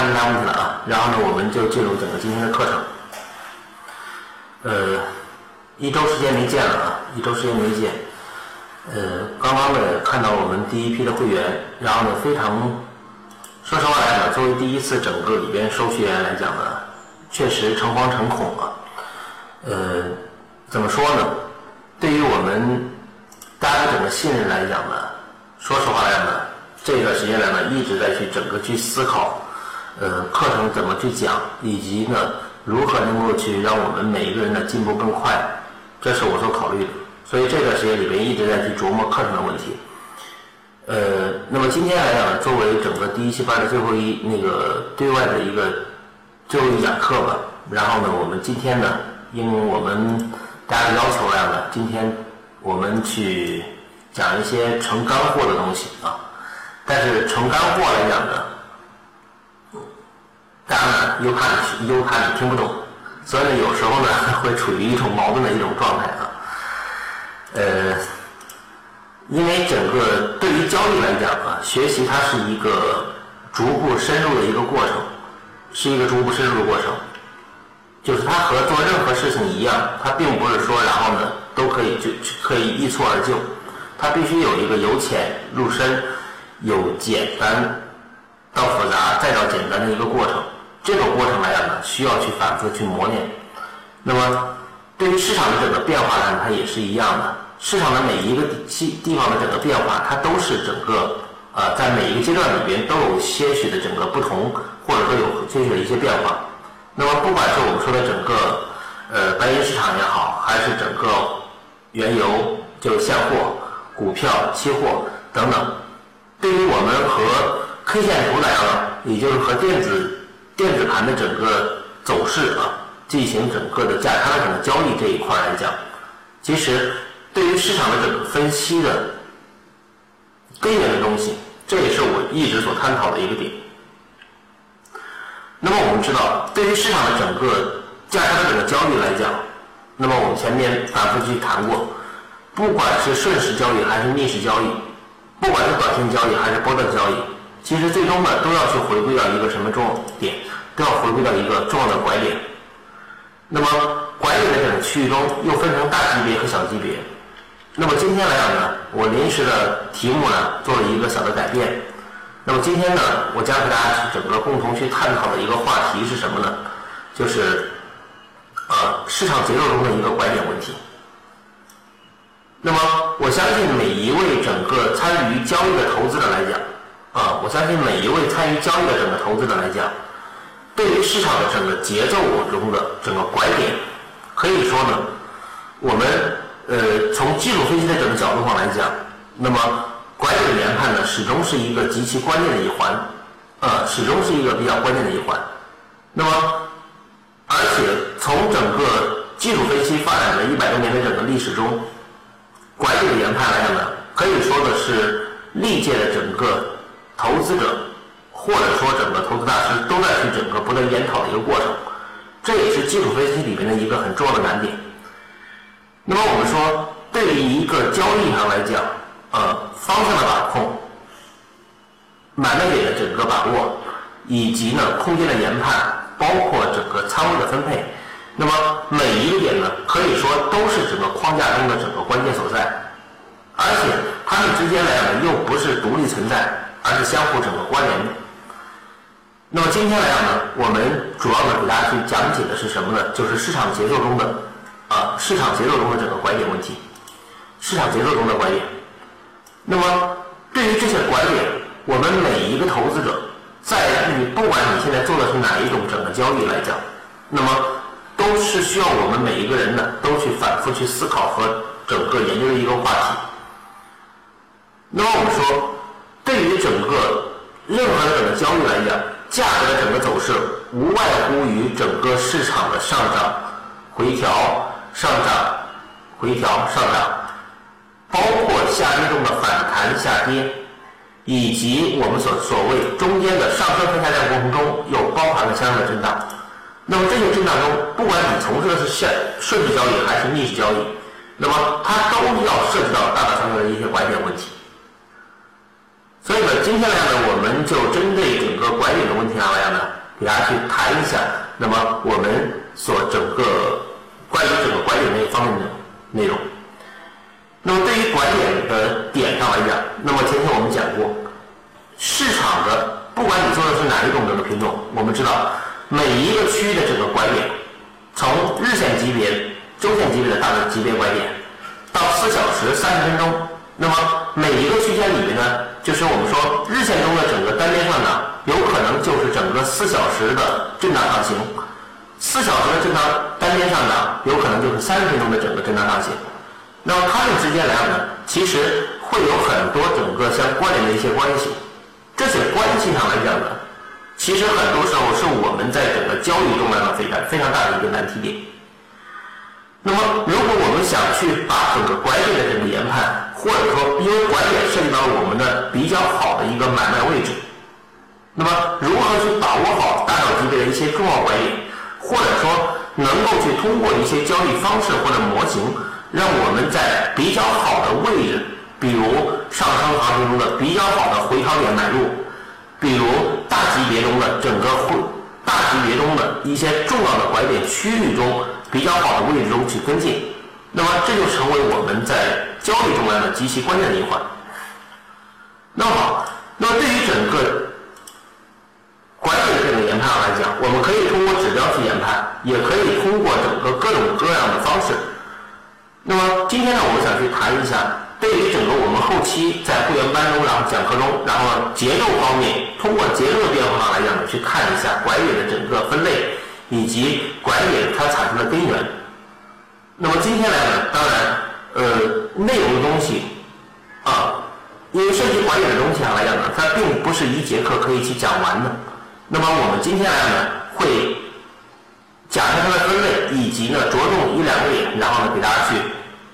大没啥问题了啊。然后呢，我们就进入整个今天的课程。呃，一周时间没见了啊，一周时间没见。呃，刚刚呢看到我们第一批的会员，然后呢非常，说实话来讲，作为第一次整个里边收学员来讲呢，确实诚惶诚恐啊。呃，怎么说呢？对于我们大家的整个信任来讲呢，说实话来讲呢，这段时间来呢一直在去整个去思考，呃，课程怎么去讲，以及呢如何能够去让我们每一个人的进步更快，这是我所考虑的。所以这段时间里边一直在去琢磨课程的问题。呃，那么今天来讲，作为整个第一期班的最后一那个对外的一个最后一讲课吧，然后呢，我们今天呢，因为我们大家的要求来讲呢，今天我们去讲一些成干货的东西啊。但是成干货来讲呢，大家呢又怕你又怕你听不懂，所以呢有时候呢会处于一种矛盾的一种状态啊。呃，因为整个对于交易来讲啊，学习它是一个逐步深入的一个过程，是一个逐步深入的过程。就是它和做任何事情一样，它并不是说然后呢都可以就可以一蹴而就，它必须有一个由浅入深，有简单到复杂再到简单的一个过程。这个过程来讲呢，需要去反复去磨练。那么对于市场的整个变化呢，它也是一样的。市场的每一个地地方的整个变化，它都是整个呃在每一个阶段里边都有些许的整个不同，或者说有些许的一些变化。那么，不管是我们说的整个呃白银市场也好，还是整个原油就是现货、股票、期货等等，对于我们和 K 线图来讲，也就是和电子电子盘的整个走势啊，进行整个的价差的交易这一块来讲，其实对于市场的整个分析的根源的东西，这也是我一直所探讨的一个点。那么我们知道，对于市场的整个价差的整个交易来讲，那么我们前面反复去谈过，不管是顺势交易还是逆势交易，不管是短线交易还是波段交易，其实最终呢都要去回归到一个什么重点，要回归到一个重要的拐点。那么拐点的整个区域中又分成大级别和小级别。那么今天来讲呢，我临时的题目呢做了一个小的改变。那么今天呢，我将和大家去整个共同去探讨的一个话题是什么呢？就是呃市场节奏中的一个拐点问题。那么我相信每一位整个参与交易的投资者来讲，啊，我相信每一位参与交易的整个投资者来讲，对于市场的整个节奏中的整个拐点，可以说呢，我们呃从技术分析的整个角度上来讲，那么。拐点研判呢，始终是一个极其关键的一环，呃，始终是一个比较关键的一环。那么，而且从整个技术分析发展的一百多年的整个历史中，拐点研判来讲呢，可以说的是历届的整个投资者，或者说整个投资大师都在去整个不断研讨的一个过程。这也是技术分析里面的一个很重要的难点。那么我们说，对于一个交易上来讲，呃，方向的把控、买卖点的整个把握，以及呢空间的研判，包括整个仓位的分配，那么每一个点呢，可以说都是整个框架中的整个关键所在，而且它们之间来讲又不是独立存在，而是相互整个关联的。那么今天来讲呢，我们主要的给大家去讲解的是什么呢？就是市场节奏中的啊，市场节奏中的整个拐点问题，市场节奏中的拐点。那么，对于这些拐点，我们每一个投资者，在你不管你现在做的是哪一种整个交易来讲，那么都是需要我们每一个人呢，都去反复去思考和整个研究的一个话题。那么我们说，对于整个任何的整个交易来讲，价格的整个走势无外乎于整个市场的上涨、回调、上涨、回调、上涨。包括下跌中的反弹下跌，以及我们所所谓中间的上升和下降过程中，又包含了相应的震荡。那么这些震荡中，不管你从事的是顺顺势交易还是逆势交易，那么它都要涉及到大大小小的一些拐点问题。所以呢，今天来呢，我们就针对整个拐点的问题上来讲呢，给大家去谈一下，那么我们所整个关于整个拐点那一方面的内容。那么对于拐点的点上来讲，那么前天我们讲过，市场的不管你做的是哪一种整个品种，我们知道每一个区域的整个拐点，从日线级别、周线级别的大的级别拐点，到四小时、三十分钟，那么每一个区间里面呢，就是我们说日线中的整个单边上涨，有可能就是整个四小时的震荡上行；四小时的震荡单边上涨，有可能就是三十分钟的整个震荡上行。那么它们之间来讲呢，其实会有很多整个相关联的一些关系。这些关系上来讲呢，其实很多时候是我们在整个交易中来讲非常非常大的一个难题点。那么，如果我们想去把整个拐点的这个研判，或者说因为拐点涉及到我们的比较好的一个买卖位置，那么如何去把握好大小级别的一些重要拐点，或者说能够去通过一些交易方式或者模型。让我们在比较好的位置，比如上升行情中的比较好的回调点买入，比如大级别中的整个会大级别中的一些重要的拐点区域中比较好的位置中去跟进，那么这就成为我们在交易中来的极其关键的一环。那么好，那么对于整个拐点的这个研判来讲，我们可以通过指标去研判，也可以通过整个各种各样的方式。那么今天呢，我们想去谈一下，对于整个我们后期在会员班中，然后讲课中，然后节奏方面，通过节奏的变化来讲呢，去看一下拐点的整个分类，以及拐点它产生的根源。那么今天来呢，当然，呃，内容的东西啊，因为涉及管理的东西上来讲呢，它并不是一节课可以去讲完的。那么我们今天来呢，会。讲一下它的分类，以及呢着重一两个点，然后呢给大家去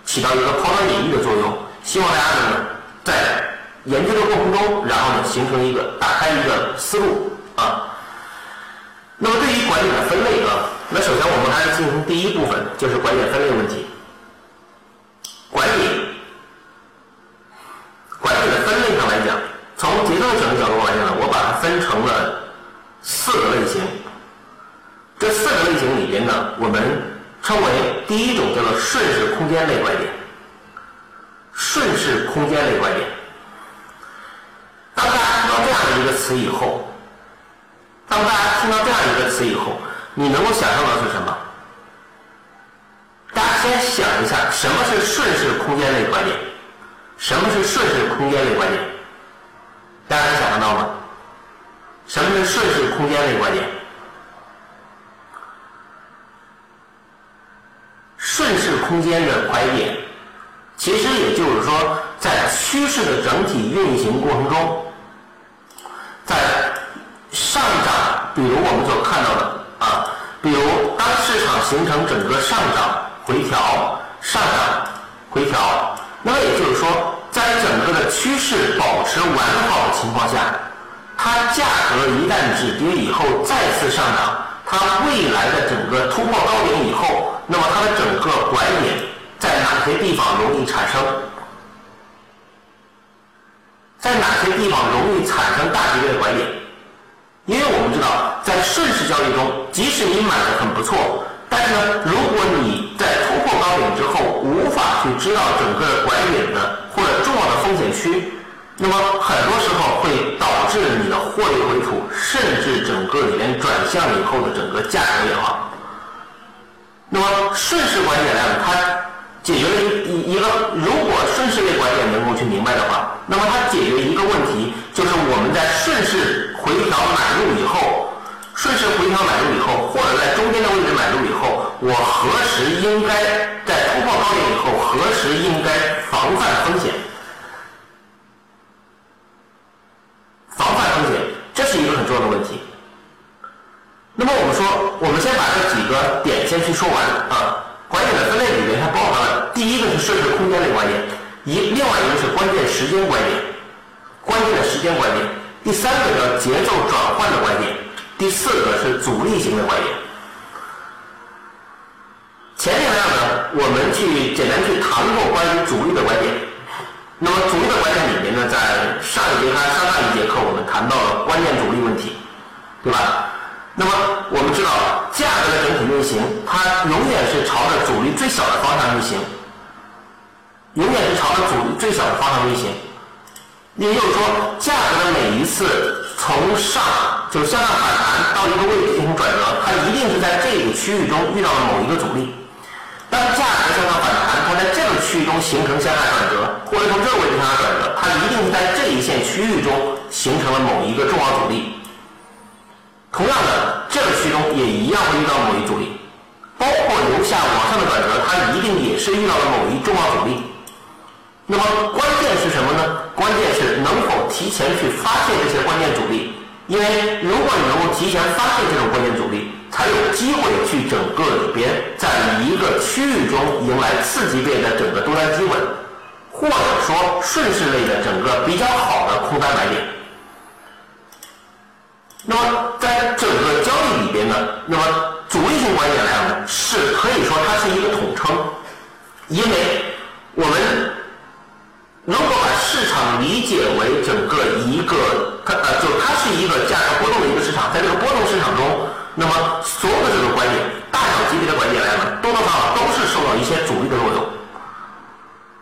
起到一个抛砖引玉的作用。希望大家呢在研究的过程中，然后呢形成一个打开一个思路啊。那么对于管理的分类啊，那首先我们还是进行第一部分，就是管理分类问题。拐点，拐点的分类上来讲，从节奏整个角度来讲呢，我把它分成了四个类型。这四个类型里边呢，我们称为第一种叫做顺势空间类拐点。顺势空间类拐点，当大家听到这样的一个词以后，当大家听到这样一个词以后，你能够想象到是什么？大家先想一下，什么是顺势空间类拐点？什么是顺势空间类拐点？大家想得到吗？什么是顺势空间类拐点？顺势空间的拐点，其实也就是说，在趋势的整体运行过程中，在上涨，比如我们所看到的啊，比如当市场形成整个上涨回调、上涨回调，那么也就是说，在整个的趋势保持完好的情况下，它价格一旦止跌以后再次上涨。它未来的整个突破高点以后，那么它的整个拐点在哪些地方容易产生？在哪些地方容易产生大级别的拐点？因为我们知道，在顺势交易中，即使你买的很不错，但是呢，如果你在突破高点之后无法去知道整个拐点的或者重要的风险区。那么很多时候会导致你的获利回吐，甚至整个里面转向以后的整个价格也好。那么顺势拐点呢，它解决了一一个，如果顺势类拐点能够去明白的话，那么它解决一个问题，就是我们在顺势回调买入以后，顺势回调买入以后，或者在中间的位置买入以后，我何时应该在突破高点以后，何时应该防范风险？防范风险，这是一个很重要的问题。那么我们说，我们先把这几个点先去说完啊。拐点的分类里面，它包含了第一个是顺势空间类拐点，一另外一个是关键时间拐点，关键的时间拐点。第三个叫节奏转换的拐点，第四个是阻力型的拐点。前面两个我们去简单去谈过关于阻力的拐点。那么阻力的观点里面呢，在上一节课、上上一节课我们谈到了关键阻力问题，对吧？那么我们知道，价格的整体运行，它永远是朝着阻力最小的方向运行，永远是朝着阻力最小的方向运行。也就是说，价格的每一次从上就是向上反弹到一个位置进行转折，它一定是在这个区域中遇到了某一个阻力。当价格向上反弹，它在这个区域中形成向下转折，或者从这个位置向下转折，它一定是在这一线区域中形成了某一个重要阻力。同样的，这个区域中也一样会遇到某一阻力，包括由下往上的转折，它一定也是遇到了某一重要阻力。那么关键是什么呢？关键是能否提前去发现这些关键阻力，因为如果你能够提前发现这种关键阻力，才有机会去整个里边在一个区域中迎来次级别的整个多单机会，或者说顺势类的整个比较好的空单买点。那么在整个交易里边呢，那么主力性观点来讲呢，是可以说它是一个统称，因为我们。如果市场理解为整个一个，它呃，就它是一个价格波动的一个市场，在这个波动市场中，那么所有的这个观点，大小级别的观点来讲，多多少少都是受到一些阻力的作用，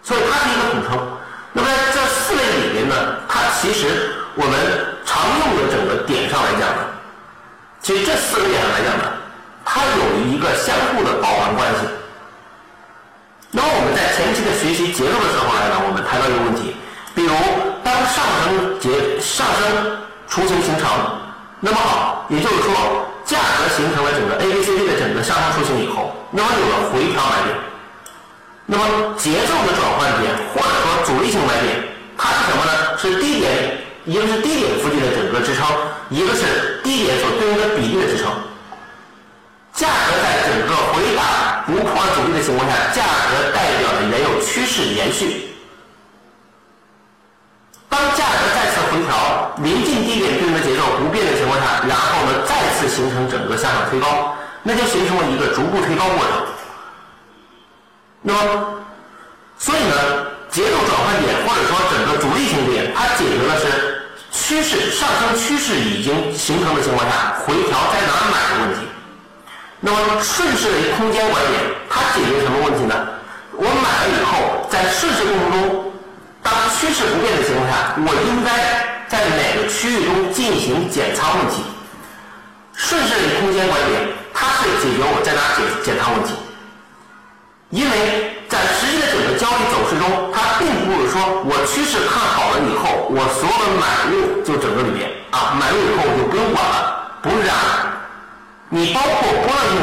所以它是一个统称。那么在这四类里边呢，它其实我们常用的整个点上来讲呢，其实这四个点上来讲呢，它有一个相互的包含关系。那么我们在前期的学习结构的时候来呢，我们谈到一个问题，比如当上升节上升雏形形成，那么好，也就是说价格形成了整个 A B C D 的整个上升雏形以后，那么有了回调买点，那么节奏的转换点或者说阻力性买点，它是什么呢？是低点，一个是低点附近的整个支撑，一个是低点所对应的比例的支撑。价格在整个回打不破阻力的情况下，价格代表的原有趋势延续。当价格再次回调，临近低点对应的节奏不变的情况下，然后呢再次形成整个向上推高，那就形成了一个逐步推高过程。那么，所以呢，节奏转换点或者说整个主力型点，它解决的是趋势上升趋势已经形成的情况下，回调在哪买的问题。那么顺势的空间观点，它解决什么问题呢？我买了以后，在顺势过程中，当趋势不变的情况下，我应该在哪个区域中进行减仓问题？顺势的空间管理，它是解决我在哪减减仓问题。因为在实际的整个交易走势中，它并不是说我趋势看好了以后，我所有的买入就整个里面啊，买入以后我就不用管了，不是这样。你包括波段性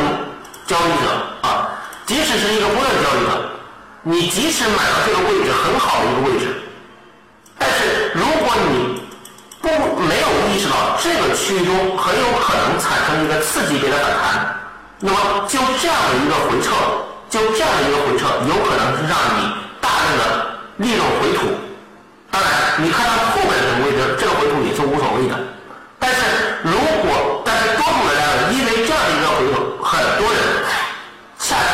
交易者啊，即使是一个波段交易者，你即使买到这个位置很好的一个位置，但是如果你不没有意识到这个区域中很有可能产生一个次级别的反弹，那么就这样的一个回撤，就这样的一个回撤，有可能是让你大量的利润回吐。当然，你看到后面的这个位置，这个回吐也是无所谓的。但是如果但是多数人来讲，因为这样的一个回吐，很多人恰恰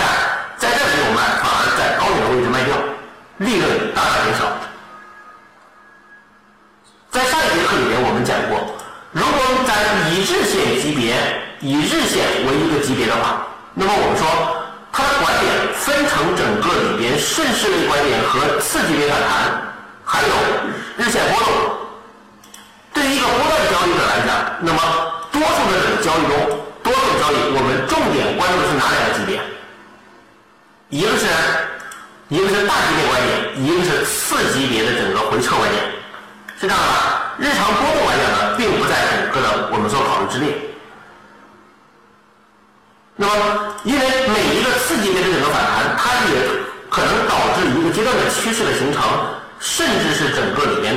在这里有卖，反而在高点的位置卖掉，利润大大减少。在上一节课里面我们讲过，如果在以日线级别，以日线为一个级别的话，那么我们说它的拐点分成整个里边顺势类拐点和次级别反弹，还有日线波动。对于一个波段交易者来讲，那么多数的这个交易中，多数交易我们重点关注的是哪两个级别？一个是，一个是大级别观点，一个是次级别的整个回撤观点，是这样的。日常波动来讲呢，并不在整个的我们所考虑之列。那么，因为每一个次级别的整个反弹，它也可能导致一个阶段的趋势的形成，甚至是整个里边。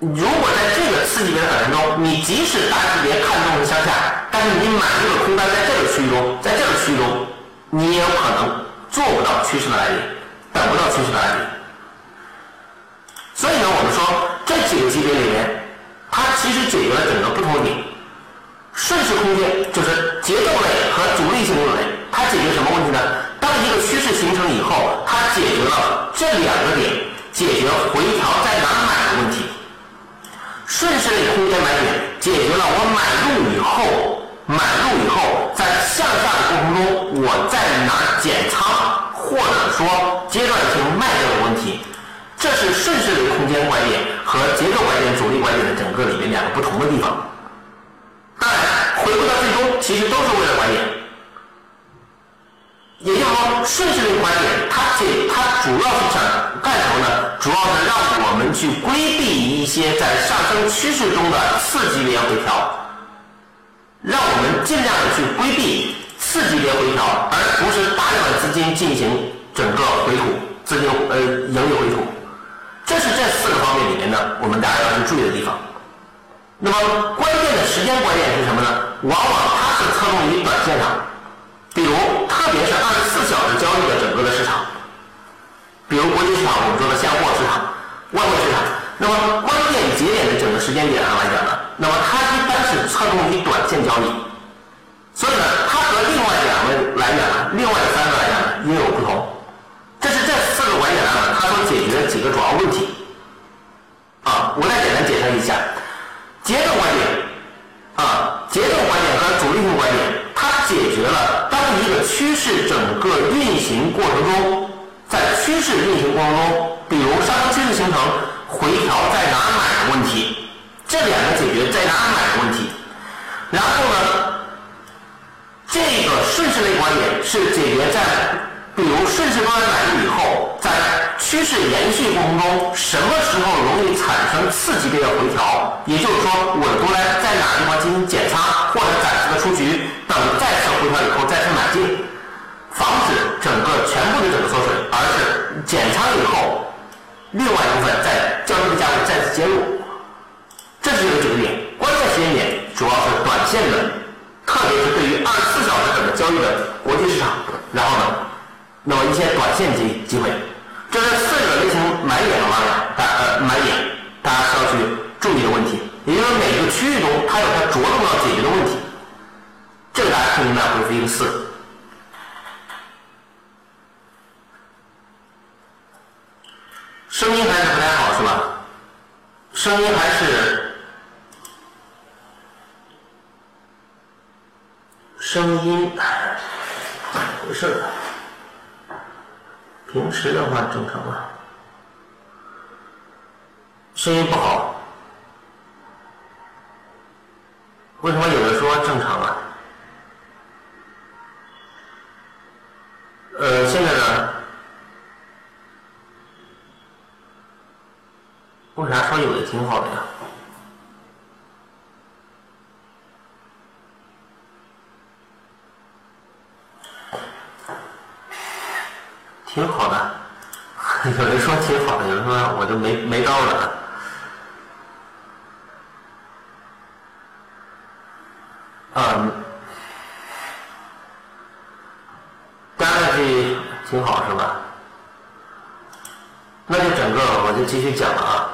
如果在这个次级别的反弹中，你即使大级别看中是向下，但是你买入的空单在这个区域中，在这个区域中，你也有可能做不到趋势的来临，等不到趋势的来临。所以呢，我们说这几个级别里面，它其实解决了整个不同点。顺势空间就是节奏类和主力性类，它解决什么问题呢？当一个趋势形成以后，它解决了这两个点。解决回调在哪买的问题。顺势类空间买点解决了我买入以后，买入以后在向下的过程中我在哪减仓，或者说。这是顺势类空间拐点和结构拐点、阻力拐点的整个里面两个不同的地方。当然，回归到最终，其实都是为了拐点。也就是说，顺势类拐点，它解它主要是想干什么呢？主要是让我们去规避一些在上升趋势中的次级别回调，让我们尽量的去规避次级别回调，而不是大量的资金进行整个回吐，资金呃盈利回吐。这是这四个方面里面呢，我们大家要去注意的地方。那么关键的时间拐点是什么呢？往往它是侧重于短线上，比如特别是二十四小时交易的整个的市场，比如国际市场我们说的现货市场、外汇市场。那么关键节点的整个时间点上来讲呢，那么它一般是侧重于短线交易，所以呢，它和另外两个来讲呢，另外三个它所解决的几个主要问题。啊，我再简单解释一下。节奏观点，啊，节奏观点和主力性观点，它解决了当一个趋势整个运行过程中，在趋势运行过程中，比如上升趋势形成回调在哪买的问题，这两个解决在哪买的问题，然后呢，这个顺势类观点是解决在。比如顺势方案买入以后，在趋势延续过程中，什么时候容易产生次级别的回调？也就是说，我多来在哪地方进行减仓，或者暂时的出局，等再次回调以后再次买进，防止整个全部的整个缩水，而是减仓以后，另外一部分在交易的价位再次介入。这是一个节点，关键时间点主要是短线的，特别是对于二十四小时整个交易的国际市场，然后呢？那么一些短线机机会，这是四个类型买点的话呢，大呃买点，大家需要去注意的问题。也就是每个区域中，它有它着重要解决的问题。这个大家听明白，回复一个四。声音还是不太好，是吧？声音还是声音，回事儿？平时的话正常啊，声音不好，为什么有的说正常啊？呃，现在呢？为啥说有的挺好的呀？挺好的，有人说挺好的，有人说我就没没招了。嗯，加上去挺好是吧？那就整个我就继续讲了啊。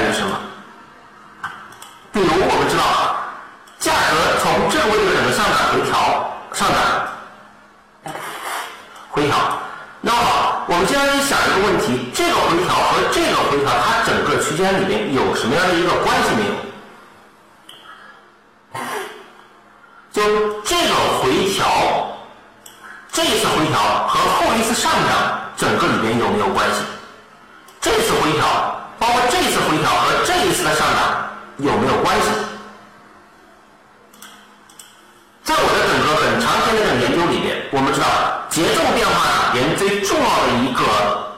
值是什么？比如我们知道，价格从这位置的上涨回调上涨回调，那么我们接下来想一个问题：这个回调和这个回调，它整个区间里面有什么样的一个关系没有？就这个回调，这一次回调和后一次上涨，整个里面有没有关系？这次回调包括这一次回调和这一次的上涨有没有关系？在我的整个很长时间的研究里边，我们知道节奏变化里面最重要的一个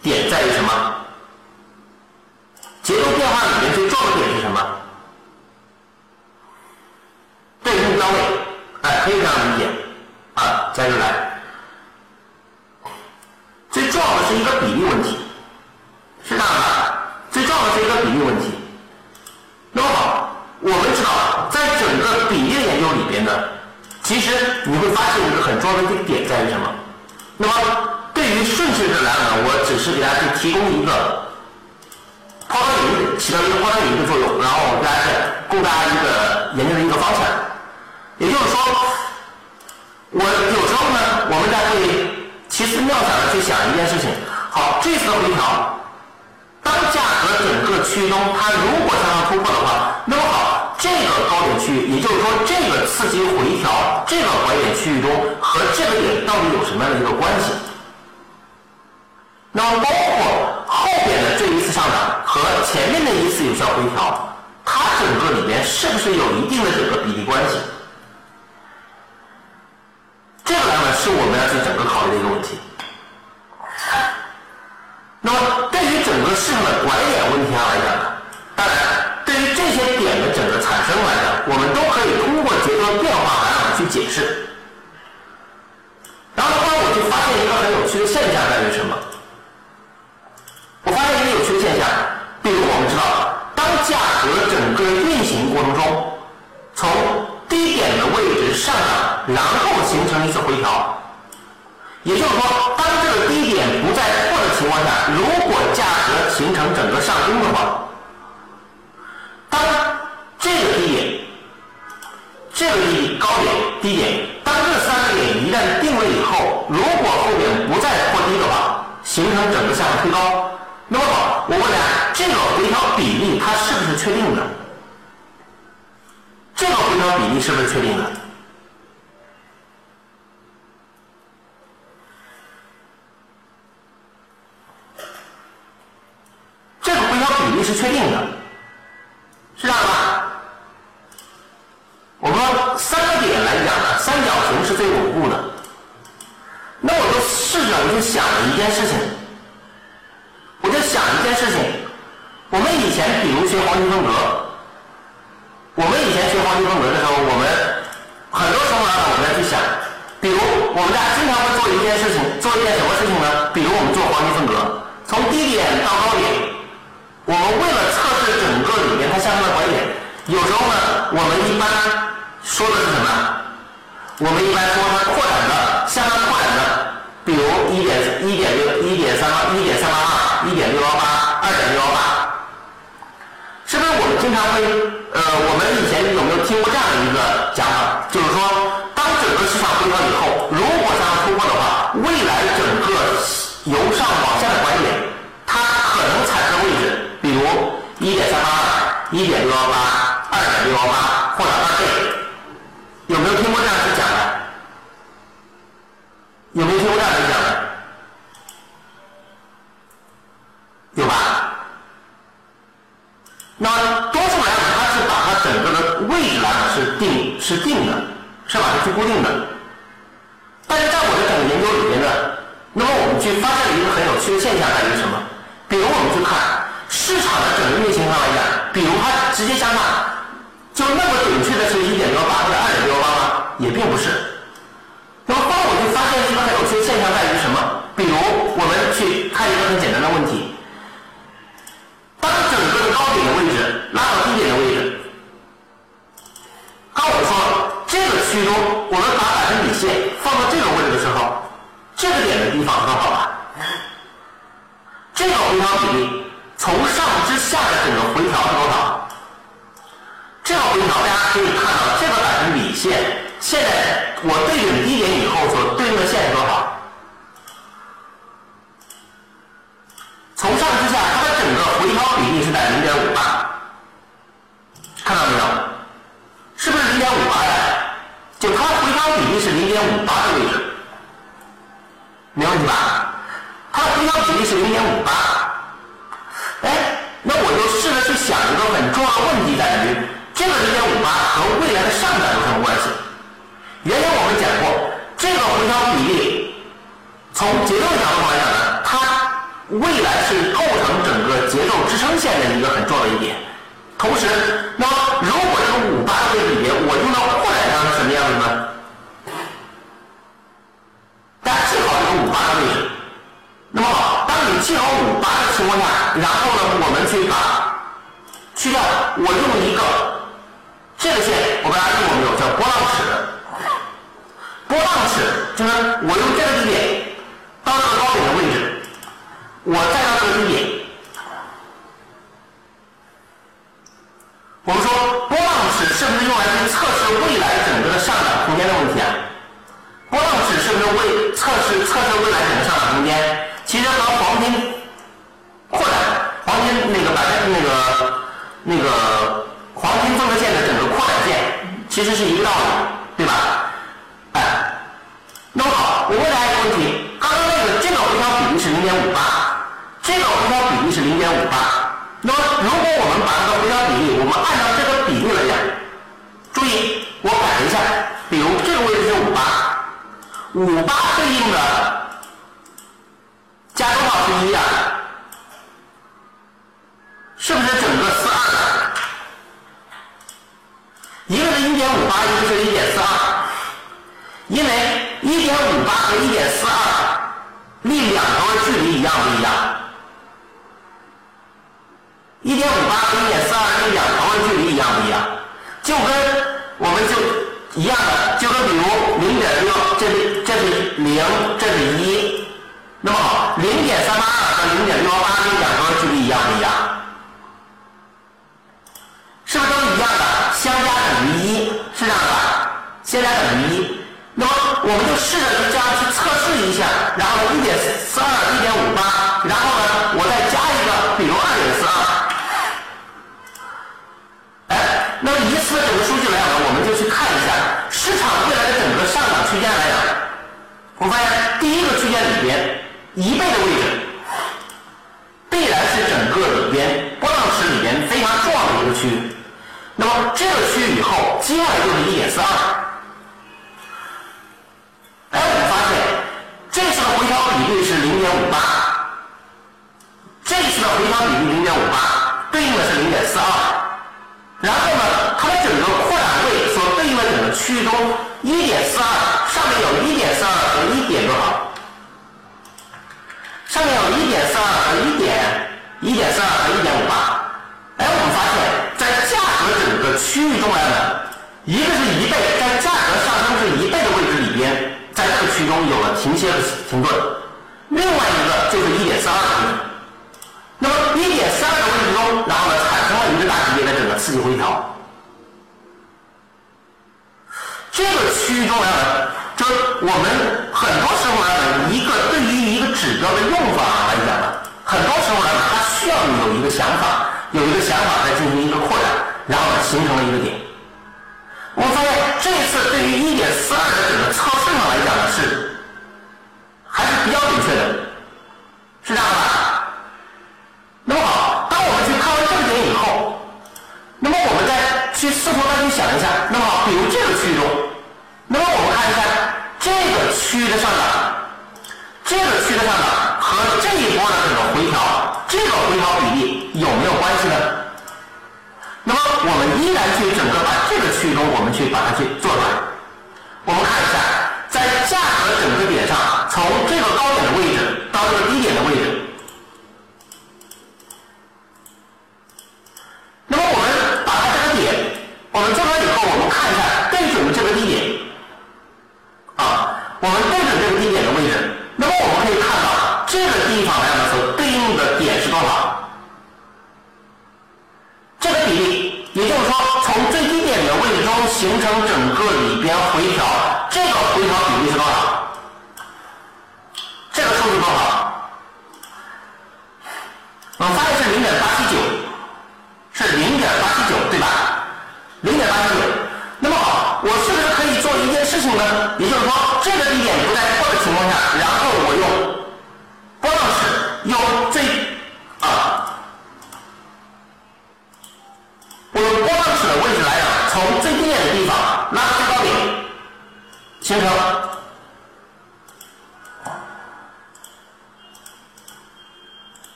点在于什么？节奏变化里面最重要的点是什么？对目标位，哎，可以这样理解啊，加入来。最重要的是一个比例问题，是这样的，最重要的是一个比例问题。那么好，我们知道，在整个比例研究里边呢，其实你会发现一个很重要的一个点在于什么？那么对于顺序的来讲，我只是给大家去提供一个抛砖引玉，起到一个抛砖引玉的作用，然后我给大家供大家一个研究的一个方向。也就是说，我有时候呢，我们在会奇思妙想的去想一件事情。好，这次的回调，当价格整个区域中它如果向上突破的话，那么好，这个高点区域，也就是说这个次级回调，这个拐点区域中和这个点到底有什么样的一个关系？那么包括后边的这一次上涨和前面的一次有效回调，它整个里边是不是有一定的这个比例关系？这个呢是我们要去整个考虑的一个问题。那么对于整个市场的拐点问题上来讲，当然对于这些点的整个产生来讲，我们都可以通过节奏变化来去解释。然后的话，我就发现一个很有趣的现象在于什么？我发现一个有趣的现象，比如我们知道，当价格整个运行过程中，从低点的位置上涨，然后形成一次回调。也就是说，当这个低点不再破的情况下，如果价格形成整个上升的话，当这个低点、这个低高点、低点，当这三个点一旦定位以后，如果后面不再破低的话，形成整个向上推高，那么好，我问大家，这个回调比例它是不是确定的？这个回调比例是不是确定的？这个回调比例是确定的，是这样吧？我们三个点来讲呢，三角形是最稳固的。那我就试着，我就想了一件事情，我就想一件事情。我们以前比如学黄金分割，我们以前学黄金分割的时候，我们很多时候呢，我们要去想，比如我们大家经常会做一件事情，做一件什么事情呢？比如我们做黄金分割，从低点到高点。我们为了测试整个里面它相关的拐点，有时候呢，我们一般说的是什么？我们一般说它扩展的向上扩展的，比如一点一点六、一点三八、一点三八二、一点六幺八、二点六幺八，是不是我们经常会呃，我们以前有没有听过这样的一个讲法？就是说，当整个市场回调以后，如果向上突破的话，未来整个由上往下的拐点，它可能产生位置。比如一点三八二、一点六幺八、二点六幺八或者二倍，有没有听过这样去讲的？有没有听过这样去讲的？有吧？那多数来讲，它是把它整个的位置来讲是定是定的，是吧？是固定的。但是在我的整个研究里边呢，那么我们去发现了一个很有趣的现象在于什么？比如我们去看。市场的整个运行上来讲，比如它直接向上，就那么准确的是一点六八或者二点六八吗？也并不是。那么，当我就发现一个很有趣的现象在于什么？比如我们去看一个很简单的问题：当整个的高点的位置拉到低点的位置，刚我说这个区中，我们把百分比线放到这个位置的时候，这个点的地方刚好吧？这个回调比例。从上至下的整个回调是多少？这个回调大家可以看到，这个百分比线现在我对准低点以后所对应的线是多少？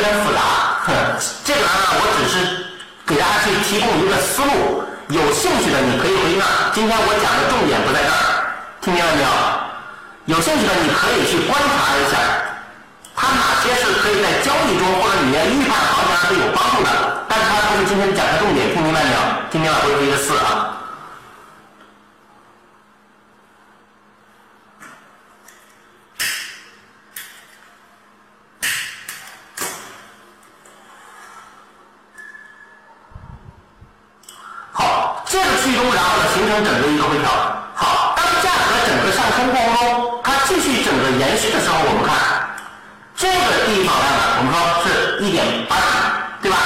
有点复杂，这个呢我只是给大家去提供一个思路，有兴趣的你可以回去看。今天我讲的重点不在这儿，听明白没有？有兴趣的你可以去观察一下。它哪些是可以在交易中或者你要预判行情是有帮助的？但是它不是今天讲的重点，听明白没有？听明白回复一个四啊。好，这个区域中，然后呢形成整个一个回调。好，当价格整个上升过程中，它继续整个延续的时候，我们看。这个地方呢，我们说是一点八几，对吧？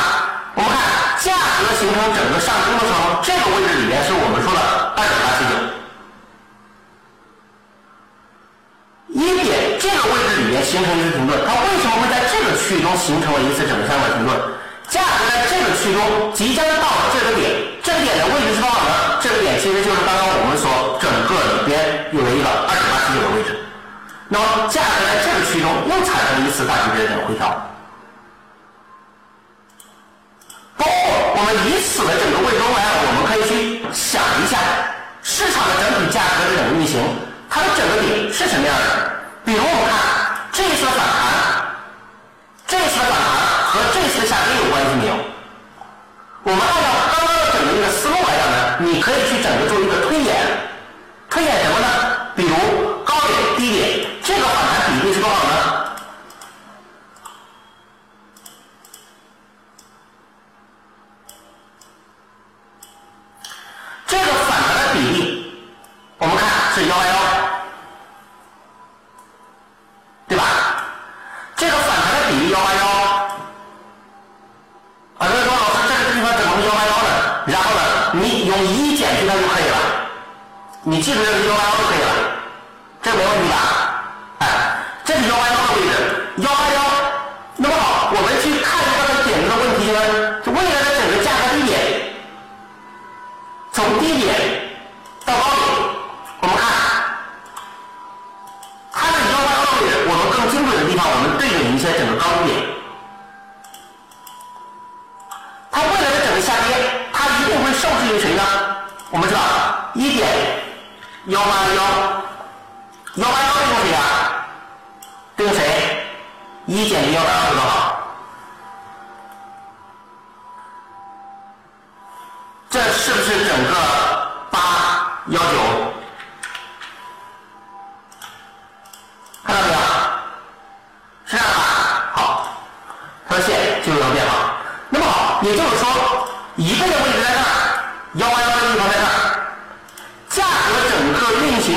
我们看价格形成整个上升的时候，这个位置里面是我们说的二点八七九，一点这个位置里面形成一次停顿，它为什么会在这个区域中形成了一次整个向上停顿？价格在这个区中即将到这个点，这个点的位置是多少呢？这个点其实就是刚刚我们所整个里边有了一个二点八七九的位置。那么价格在这个区中又产生一次大级别的这种回调，包括我们以此的整个位中来，我们可以去想一下市场的整体价格的整个运行，它的整个点是什么样的？比如我们看这一次反弹，这一次反弹和这次下跌有关系没有？我们按照刚刚的整个一个思路来讲呢，你可以去整个做一个推演，推演什么呢？比如高点、低点。这个反弹比例是多少呢？这个反弹的比例，我们看是幺幺，你记住这个幺八幺就可以了，这没问题吧？哎这是幺八幺的位置，幺八幺。那么好，我们去看一下它点子的问题呢，就未来的整个价格低点，从低点到高点，我们看它的 U I 的位置，我们更精准的地方我们对准一些整个高点，它未来的整个下跌，它一定会受制于谁呢？我们知道一点幺八幺，幺八幺对应谁呀？对应谁？一减零幺八幺是多少？这是不是整个八幺九？看到没有？是这样吧？好，它的线就有变化。那么好，也就是说，一倍的位置在这儿，幺八幺的地方在这儿。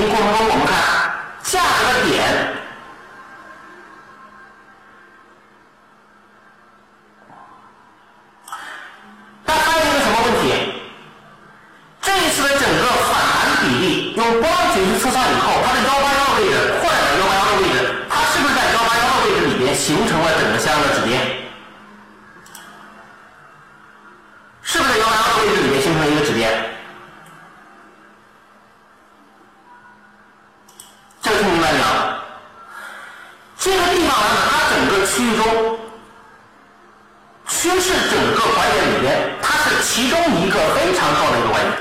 过程中，我们看价格点。那发现一个什么问题？这一次的整个反弹比例，用波动指测算以后，它的幺八幺的位置，换了的幺八幺的位置，它是不是在幺八幺的位置里边形成了整个相应的止跌八幺的位置或者幺八幺的位置，它是不是在幺八幺的位置里边形成了整个相应的止跌？是不是在幺八幺的位置里面形成了一个止跌？这个听明白没有？这个地方呢，它整个区域中趋势整个拐点里边，它是其中一个非常重要的一个拐点。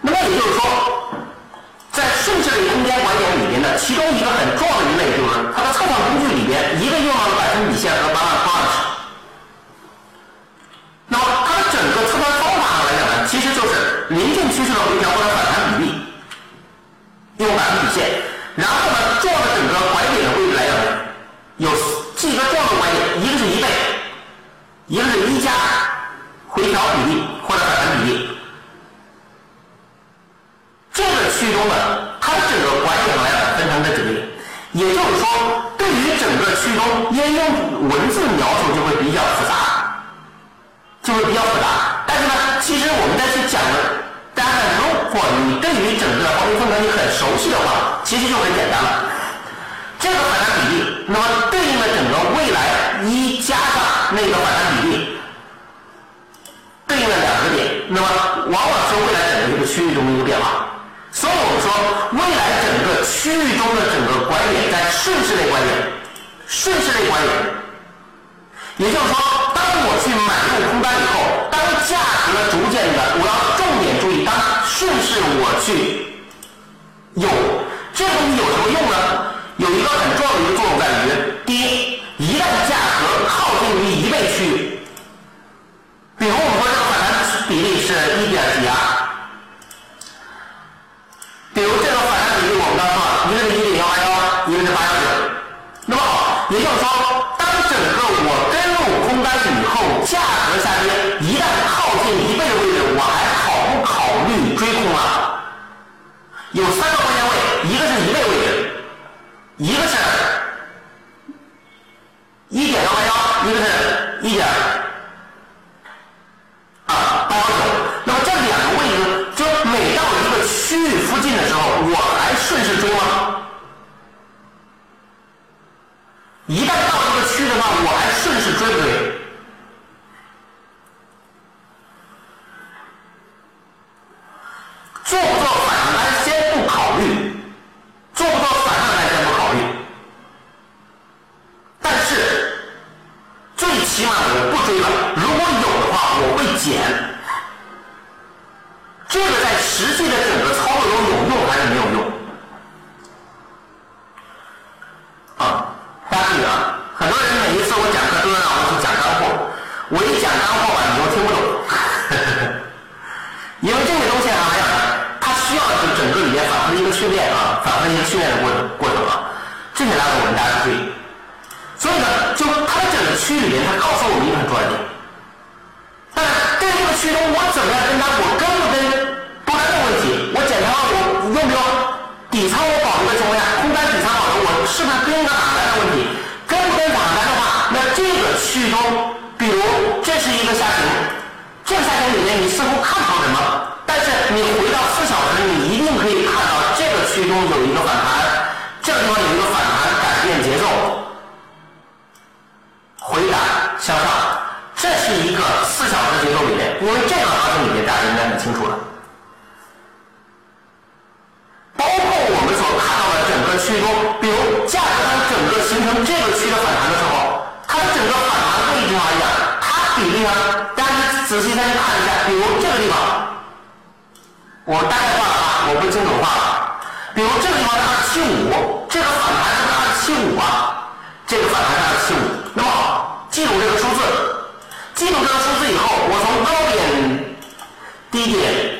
那么也就是说，在顺势类空间拐点里边的其中一个很重要的一类，就是它的测算工具里边，一个用到了百分比线和八万方二尺。那么它的整个测算方法上来讲呢，其实就是临近趋势的回调或者反弹比例，用百分比线，然后呢，做了整个拐，有几个重要的观点，一个是一倍，一个是一加回调比例或者反弹比例。这个区中呢，它的整个拐点来分成这几类，也就是说，对于整个区中，应用文字描述就会比较复杂，就会比较复杂。但是呢，其实我们再去讲的，大家呢，如果你对于整个黄金分割你很熟悉的话，其实就很简单了。这个反弹比例，那么对应了整个未来一加上那个反弹比例，对应了两个点，那么往往是未来整个这个区域中的一个变化。所以我们说，未来整个区域中的整个拐点在顺势类拐点，顺势类拐点，也就是说，当我去买入空单以后，当价格逐渐的，我要重点注意，当顺势我去有这个东西有什么用呢？有一个很重要的一个作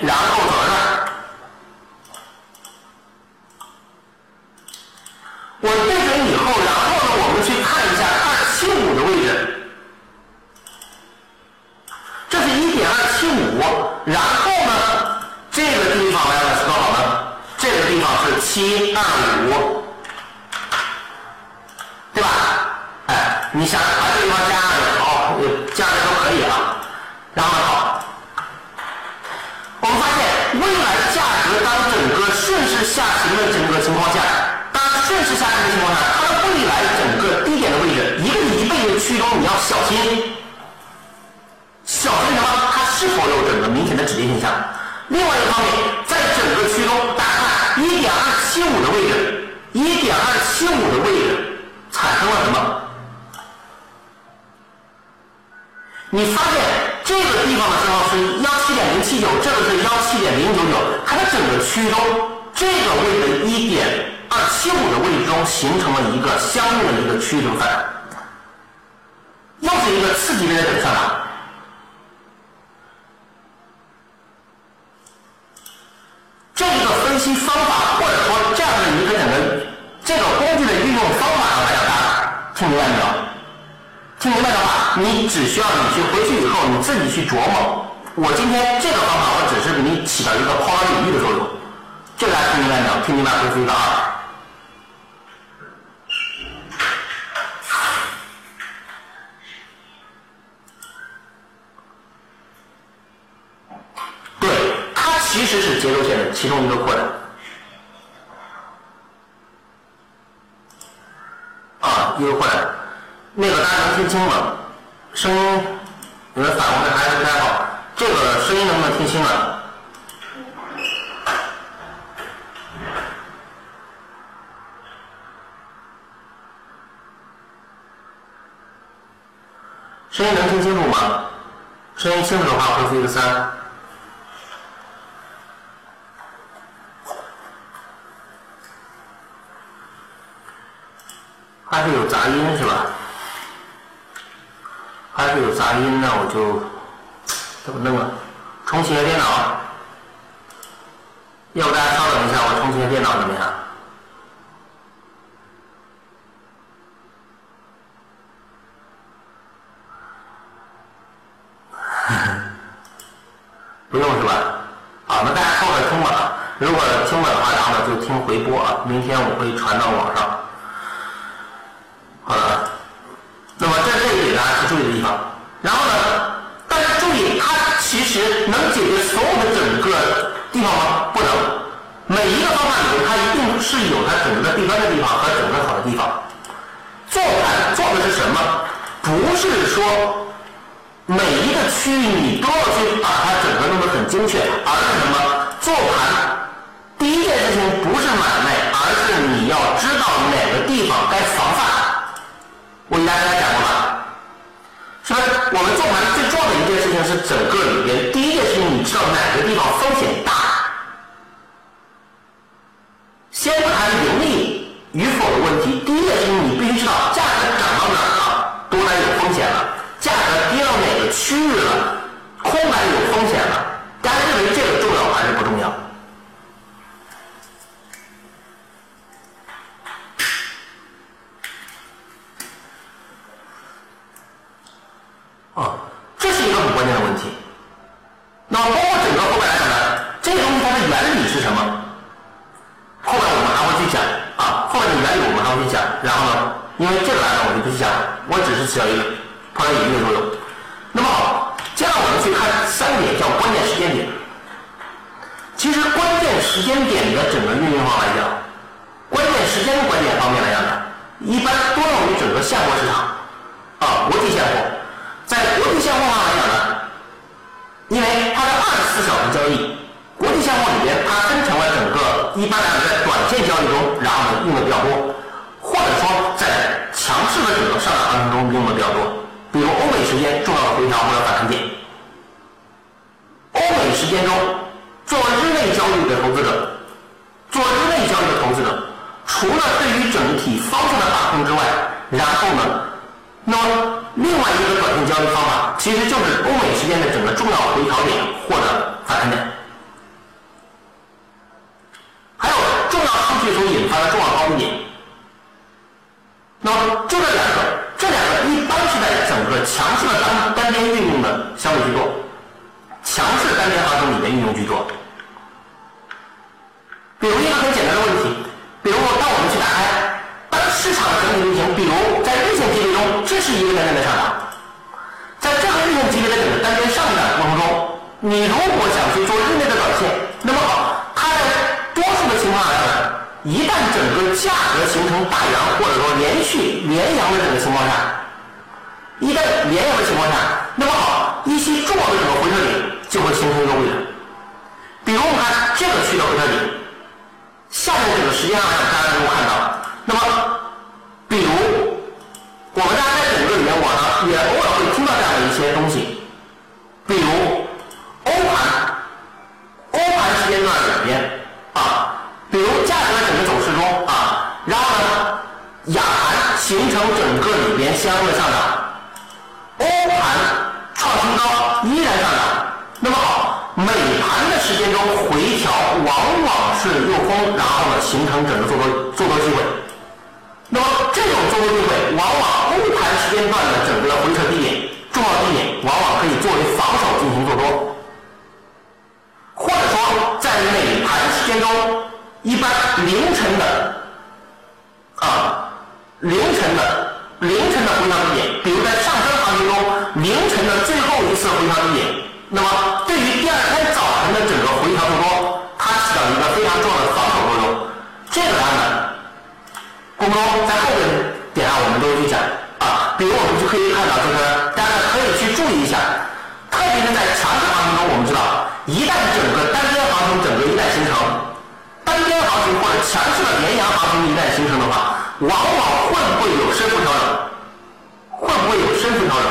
然后不用是吧？好，那大家后边听吧。如果听了的话，然后呢就听回播啊。明天我会传到网上。好了，那么这这一点大家是注意的地方。然后呢，大家注意，它其实能解决所有的整个地方吗？不能。每一个方法里面，它一定是有它整个弊端的地方和整个好的地方。做盘做的是什么？不是说每一个区域你都要去把它弄得很精确，而是什么？做盘第一件事情不是买卖，而是你要知道哪个地方该防范。我给大家讲过吧，是不是？我们做盘最重要的一件事情是整个里边第一件事情，你知道哪个地方风险大？先谈盈利与否的问题，第一件事情你必须知道价格涨到哪儿了，多单有风险了；价格跌到哪个区域了，空白有风险了。大家认为这个重要还是不重要？啊，这是一个很关键的问题。那么包括整个后面来讲呢，这个东西它的原理是什么？后面我们还会去讲啊，后面的原理我们还会去讲。然后呢，因为这个来讲我就不去讲，我只是起到一个抛砖引玉的作用。那么好，接下来我们去看三点叫关键时间点。其实关键时间点的整个运用上来讲，关键时间的关键方面来讲呢，一般多用于整个现货市场啊，国际现货。在国际现货上来讲呢，因为它是二十四小时交易，国际现货里边它分成了整个一般来讲在短线交易中，然后呢用的比较多，或者说在强势的整个上涨过程中用的比较多，有欧美时间重要的回调或者反弹点。欧美时间中做日内交易的投资者，做日内交易的投资者，除了对于整体方向的把控之外，然后呢，那么另外一个短线交易方法，其实就是欧美时间的整个重要回调点或者反弹点，还有重要数据所引发的重要高点。那么就这两个。这两个一般是在整个强势的单单边运用的相对居多，强势单边行情里面运用居多。比如一个很简单的问题，比如当我们去打开，当市场整体运行，比如在日线级别中，这是一个单边的上涨，在这个日线级别的整个单边上涨过程中，你如果想去做日内的短线，那么好，它在多数的情况下呢，一旦整个价格形成大阳或者说连续连阳的整个情况下，一旦连阳的情况下，那么好，一些重要的整个回撤点就会形成一个位置，比如我们看这个区的回撤点。下面这个时间上，大家能够看到。那么，比如我们大家在整个里面网上也偶尔会听到这样的一些东西，比如欧盘，欧盘时间段里边啊，比如价格整个走势中啊，然后呢，亚盘形成整个里边相应的上涨，欧盘创新高依然上涨。那么好，美盘的时间中回调往往。是诱空，然后呢形成整个做多做多机会。那么这种做多机会，往往欧盘时间段的整个回撤低点、重要低点，往往可以作为防守进行做多。或者说在美盘时间中，一般凌晨的啊凌晨的凌晨的回调低点，比如在上升行情中凌晨的最后一次回调低点，那么对于第二天早晨的整个回调高光，它起到。一个非常重要的防守作用，这个案呢，公众在后边点上我们都会去讲啊。比如我们就可以看到，就是大家可以去注意一下，特别是在强势行情中，我们知道，一旦整个单边行情整个一旦形成，单边行情或者强势的连阳行情一旦形成的话，往往会不会有深幅调整？会不会有深幅调整？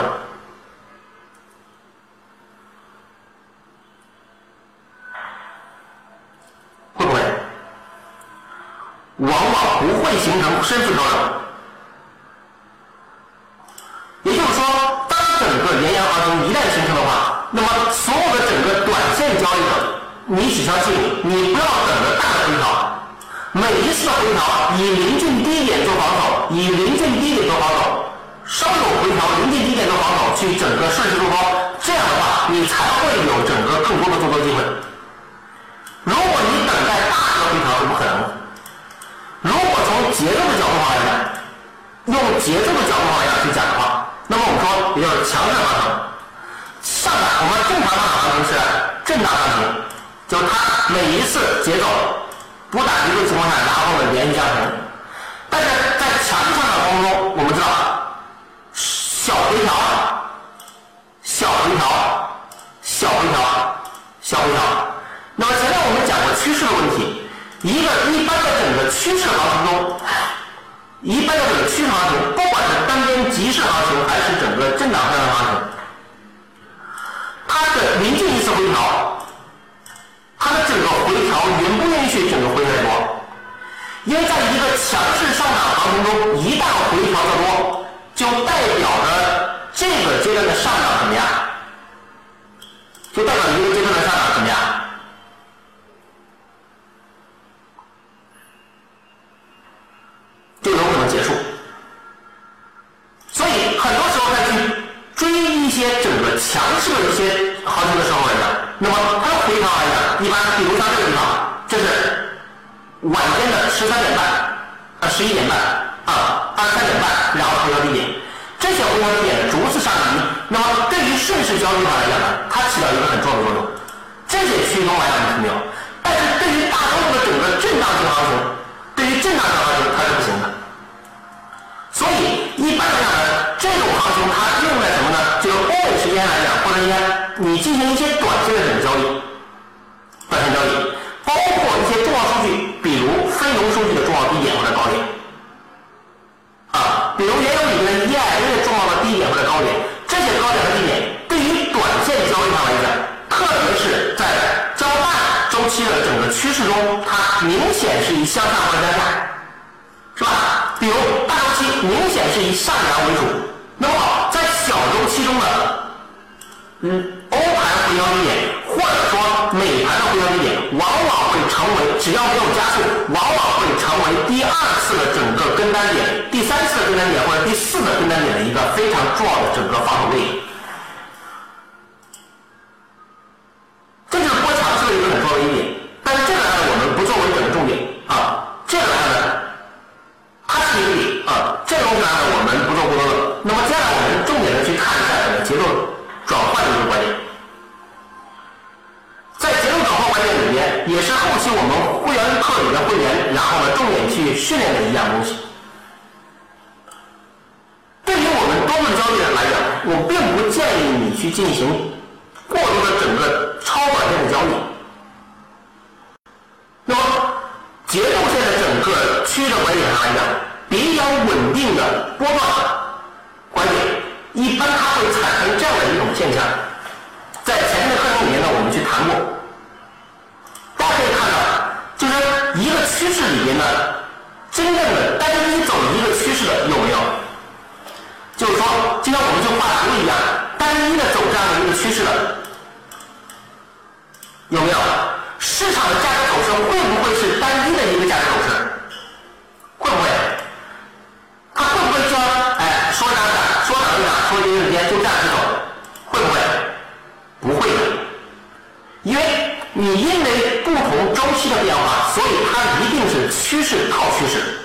会不会往往不会形成深幅调整，也就是说，当整个连阳行情一旦形成的话，那么所有的整个短线交易者，你只需要记住，你不要等着大的回调，每一次回调以临近低点做防守，以临近低点做防守，稍有回调临近低点做防守，去整个顺势做高，这样的话，你才会有整个更多的做多机会。如果你等待大的回调是不可能。如果从节奏的角度上来讲，用节奏的角度上来讲去讲的话，那么我们说也就是强势行情，上涨我们正常的行情是震荡行情，就它每一次节奏不打结的情况下，然后呢连续加成。但是在强势上涨过程中，我们知道小回调、小回调、小回调、小回调。那么前面我们讲过趋势的问题。一个一般的整个趋势行情中，一般的整个趋势行情，不管是单边急势行情还是整个震荡上行情，它的临近一次回调，它的整个回调允不允许整个回调多？因为在一个强势上涨行情中，一旦回调的多，就代表着这个阶段的上涨怎么样？就代表一个阶段的上涨怎么样？就有可能结束，所以很多时候再去追一些整个强势的一些行情的时候来讲，那么它回调来讲，一般比如像这个地方，这是晚间的十三点半啊十一点半啊二十三点半，然后回调低点，这些回调低点逐次上移，那么对于顺势交易上来讲呢，它起到一个很重要的作用。这些区域中来讲是没有，但是对于大多数的整个震荡型行情，对于震荡型行情它是不行的。所以，一般来讲呢，这种行情它用在什么呢？就是欧美时间来讲，或者应该你进行一些短线的这种交易，短线交易，包括一些重要数据，比如非农数据的重要低点或者高点，啊，比如原油里面 EIA 的重要的低点或者高点，这些高点和低点对于短线交易上来讲，特别是在较大周期的整个趋势中，它明显是以向上或向下。是吧？比如大周期明显是以上扬为主。那么，在小周期中的，嗯，欧盘回调低点，或者说美盘的回调低点，往往会成为只要没有加速，往往会成为第二次的整个跟单点、第三次的跟单点或者第四的跟单点的一个非常重要的整个防守位。这就是波强势的一个很重要的一点。但是这个呢，我们不作为整个重点啊，这个呢，它是一个点啊，这个东西呢，我们不做过多的。那么接下来我们重点的去看一下整个节奏转换的一个观点，在节奏转换观点里面，也是后期我们会员课里的会员，然后呢重点去训练的一样东西。对于我们多数交易人来讲，我并不建议你去进行过多的整个超短线的交易。那么节奏线的整个区域的观点上来讲，较稳定的波段。观点一般它会产生这样的一种现象，在前面的课程里面呢，我们去谈过。大家可以看到，就是一个趋势里面呢，真正的单一走一个趋势的有没有？就是说，就像我们就画图一样，单一的走这样的一个趋势的有没有？市场的价格走势会不会是单一的一个价格走势？会不会？它会不会说，哎，说涨涨？说一日间就这样子走，会不会？不会的，因为你因为不同周期的变化，所以它一定是趋势套趋势，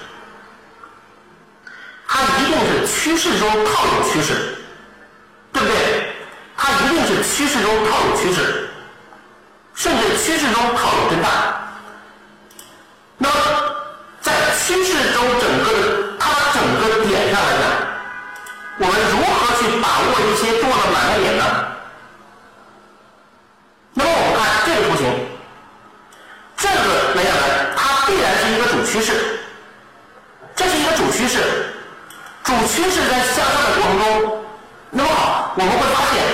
它一定是趋势中套有趋势，对不对？它一定是趋势中套有趋势，甚至趋势中套有震荡。那么在趋势中整个的它整个点上来讲。我们如何去把握一些重要的买卖点呢？那么我们看这个图形，这个来讲呢，它必然是一个主趋势，这是一个主趋势，主趋势在向上的过程中，那么好，我们会发现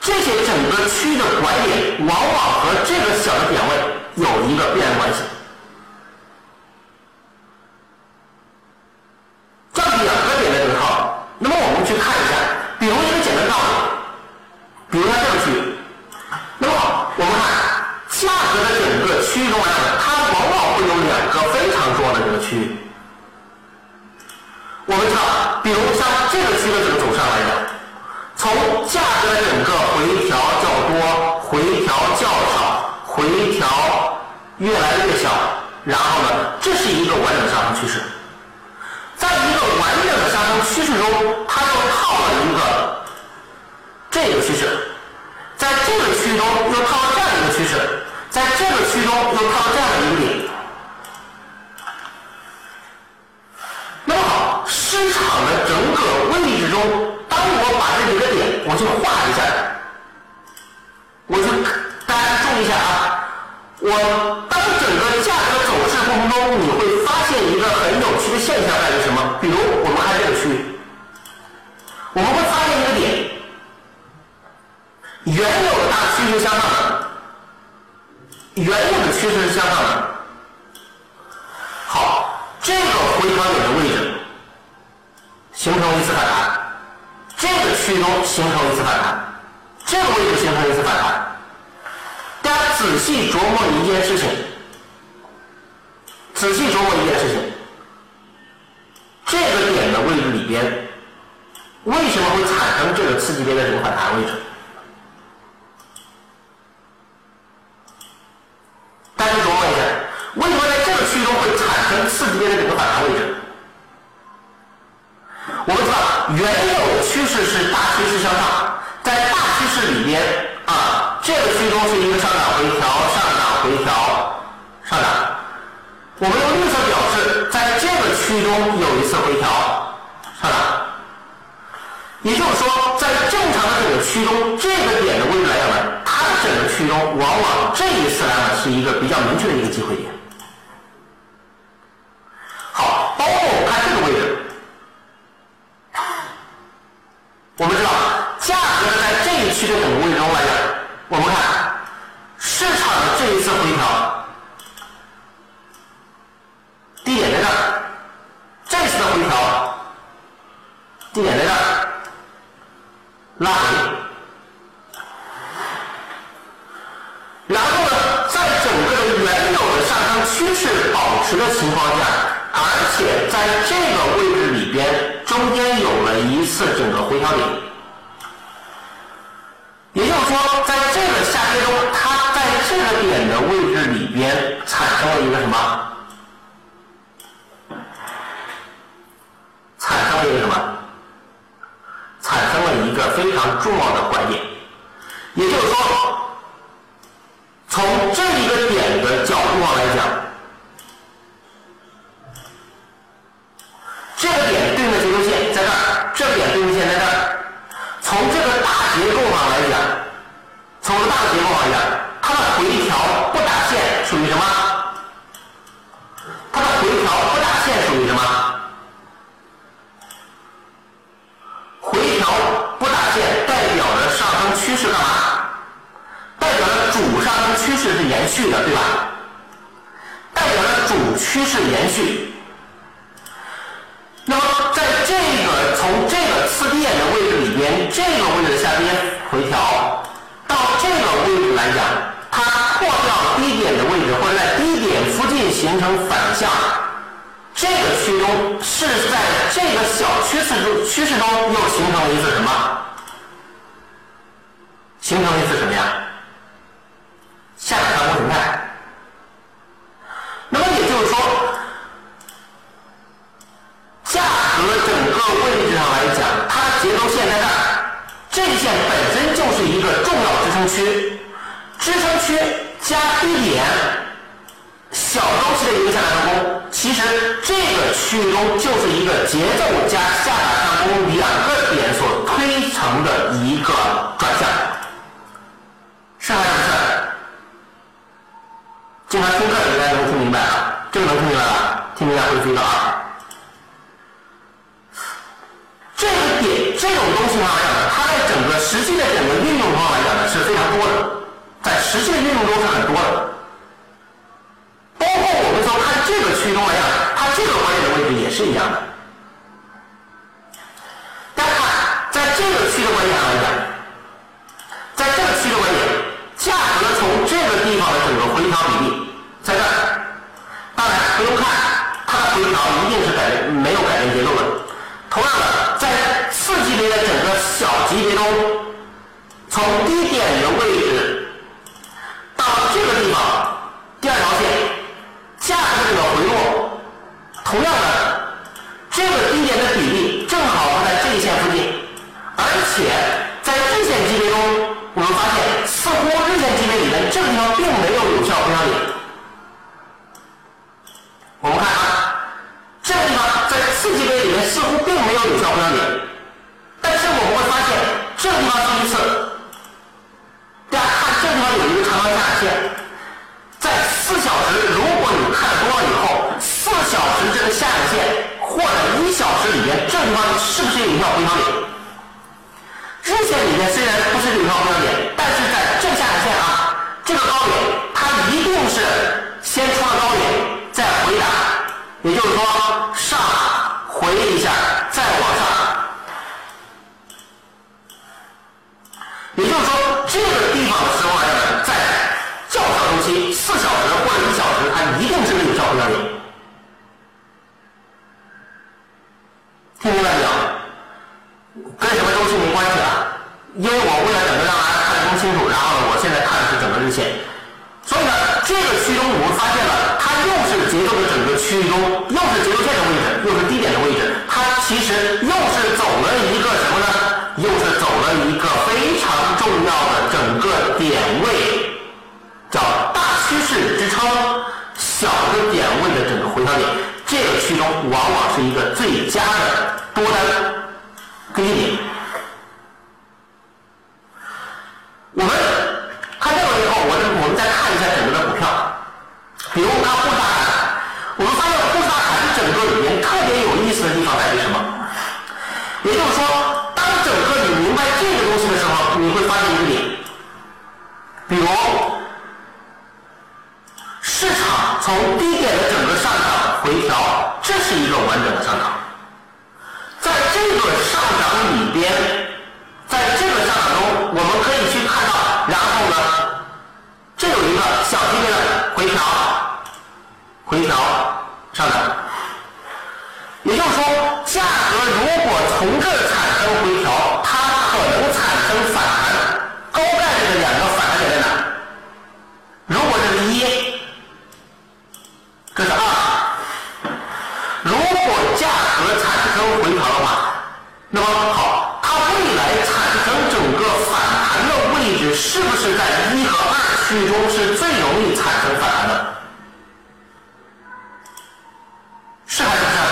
这些整个区域的拐点，往往和这个小的点位有一个必然关系。这两个点的时候那么我们去看一下，比如一个简单道理，比如它这个区域，价格的整个区域中来讲，它往往会有两个非常重要的这个区域。我们知道，比如像这个区的这个走上来讲，从价格的整个回调较多、回调较少、回调越来越小，然后呢，这是一个完整的上升趋势。在一个完整的上升趋势中，它又套了一个这个趋势，在这个区域中又套了这样一个整个点位叫大趋势支撑小的点位的整个回调点这个区中往往是一个最佳的多单。跟进点比如市场从低点的整个上涨回调，这是一个完整的上涨。在这个上涨里边，在这个上涨中，我们可以去看到，然后呢，这有一个小级别的回调，回调上涨。也就是说，价格如果从这产生回调，它可能产生反弹。这是二。如果价格产生回调的话，那么好，它未来产生整个反弹的位置是不是在一和二区中是最容易产生反弹的？是还是不是？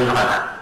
生的办。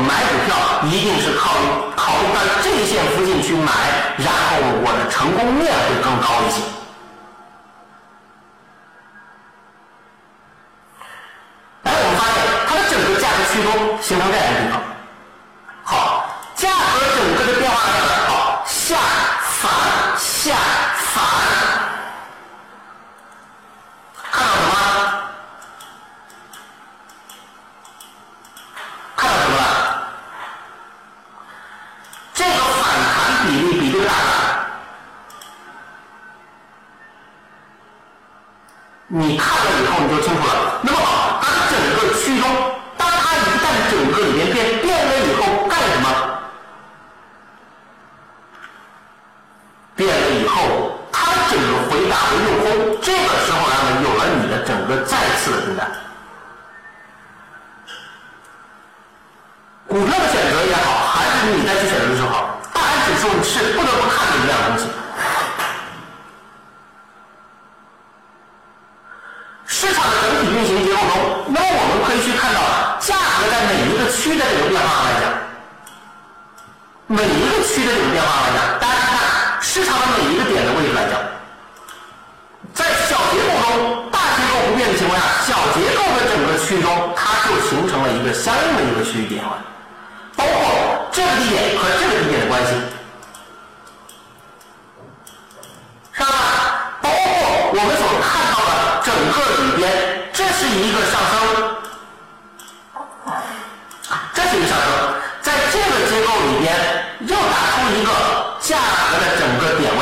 买股票一定是考虑考虑在这一线附近去买，然后我的成功率会更高一些。哎，我们发现它的整个价格区同，形成这样一个地方。好，价格整个的变化在哪？好，下反下反。你看了以后你就清楚了。那么它整个区中，当它一旦整个里面变变了以后，干什么？变了以后，它整个回答的用风，这个时候来了，有了你的整个再次的订单。股票的选择也好，还是你再去选择的时候，大盘指数是不得不看的一样东西。市场的整体运行结构中，那么我们可以去看到，价格在每一个区的这个变化来讲，每一个区的这个变化来讲，大家看市场的每一个点的位置来讲，在小结构中，大结构不变的情况下，小结构的整个区域中，它就形成了一个相应的一个区域变化。包括这个地点和这个地点的关系，是吧？包括我们所，是一个上升，这是一个上升，在这个结构里边又打出一个价格的整个点位。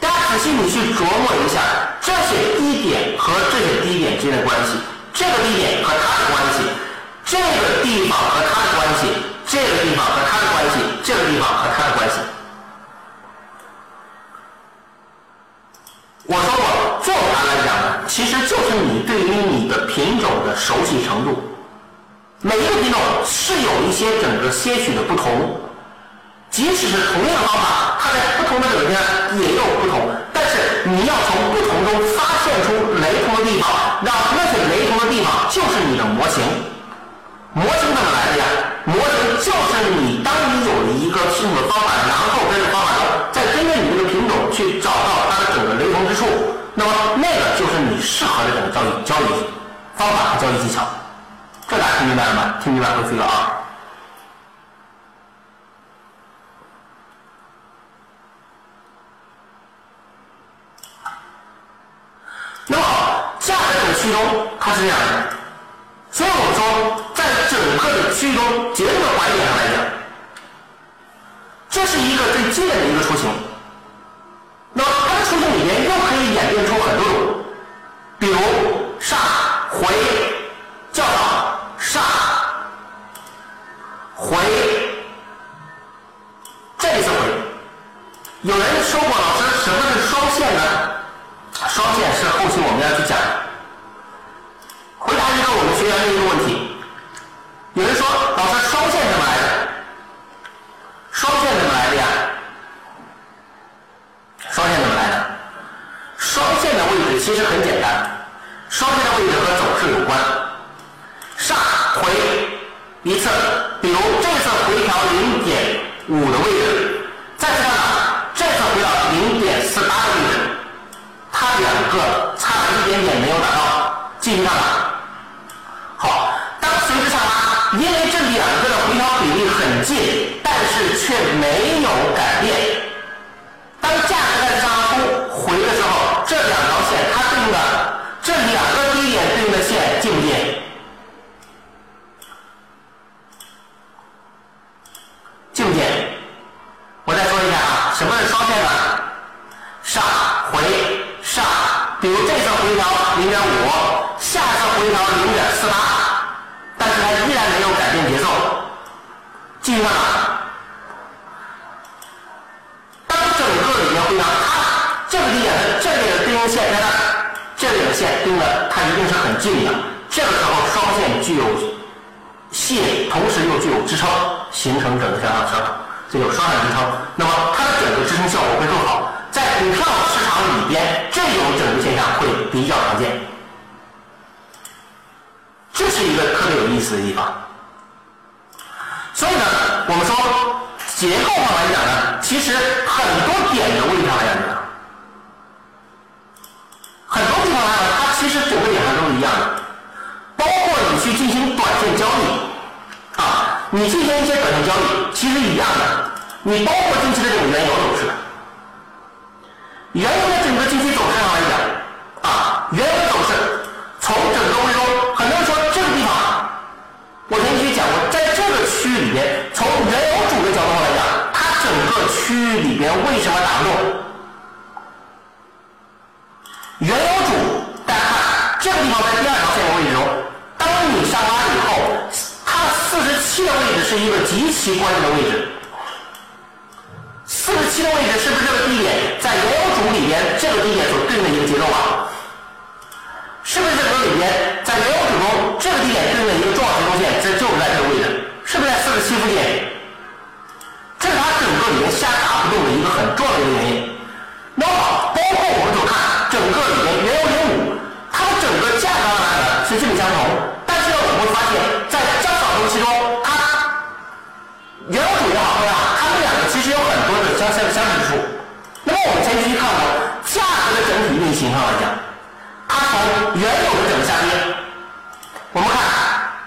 大家仔细你去琢磨一下这些低点和这些低点之间的关系，这个低点和它的关系，这个地方和它的关系，这个地方和它的关系，这个地方和它的关系。我说过，做盘来讲呢，其实就是你对于你的品种的熟悉程度。每一个品种是有一些整个些许的不同。即使是同样的方法，它在不同的整天也有不同，但是你要从不同中发现出雷同的地方，让那些雷同的地方就是你的模型。模型怎么来的呀？模型就是你当你有了一个系统的方法，然后跟着方法中再跟着你这个品种去找到它的整个雷同之处，那么那个就是你适合的整个交易交易方法和交易技巧。这大家听明白了吗？听明白回复一个二。那么，价格这个区中它是这样的，所以我说，在整个的区域中，结构的环节上来讲，这是一个最基本的一个雏形。那么它的雏形里面又可以演变出很多种，比如上回较早上回这一次回，有人说过老师什么是双线呢？双线是后期我们要去讲。回答一个我们学员的一个问题，有人说老师双线怎么来的？双线怎么来的呀？双线怎么来的？双线的位置其实很简单，双线的位置和走势有关。上回一次，比如这次回调零点五的位置，再次到？这次回到零点四八的位置。它两个差了一点点没有达到，继续上拉。好，当随之上拉，因为这两个的回调比例很近，但是却没有改变。当价格在上出回的时候，这两条线它对应的这两个低点对应的线近不近？近不近？我再说一下啊，什么是双线呢？上回。上，比如这次回调零点五，下次回调零点四八，但是它依然没有改变节奏。继续看，当整个里面回调，它这个地点的这里的对应线在那，这里的线盯的它一定是很近的。这个时候双线具有吸引，同时又具有支撑，形成整个向上上涨，这有双向支撑，那么它的整个支撑效果会更好。在股票市场里边，这种整个现象会比较常见，这是一个特别有意思的地方。所以呢，我们说结构上来讲呢，其实很多点的位置上来讲，很多地方来讲，它其实整个点上都是一样的。包括你去进行短线交易啊，你进行一些短线交易，其实一样的。你包括近期的这种原油走势。原油的整个近期走势上来讲，啊，原油走势从整个回中，很多人说这个地方，我前期讲过，在这个区域里边，从原油主的角度上来讲，它整个区域里边为什么打不动？原油主，大家看这个地方在第二条线的位置中，当你上拉以后，它四十七的位置是一个极其关键的位置。四十七的位置是不是这个低点在原有组里边这个低点所对应的一个节奏啊？是不是这个里边在原有组中这个低点对应的一个重要节奏线，这就是在这个位置，是不是在四十七附近？这是它整个里面下打不动的一个很重要的一个原因。那么，包括我们所看整个里面原油零五，它的整个价格呢是基本相同，但是呢，我们会发现，运行上来讲，它从原有的整个下跌，我们看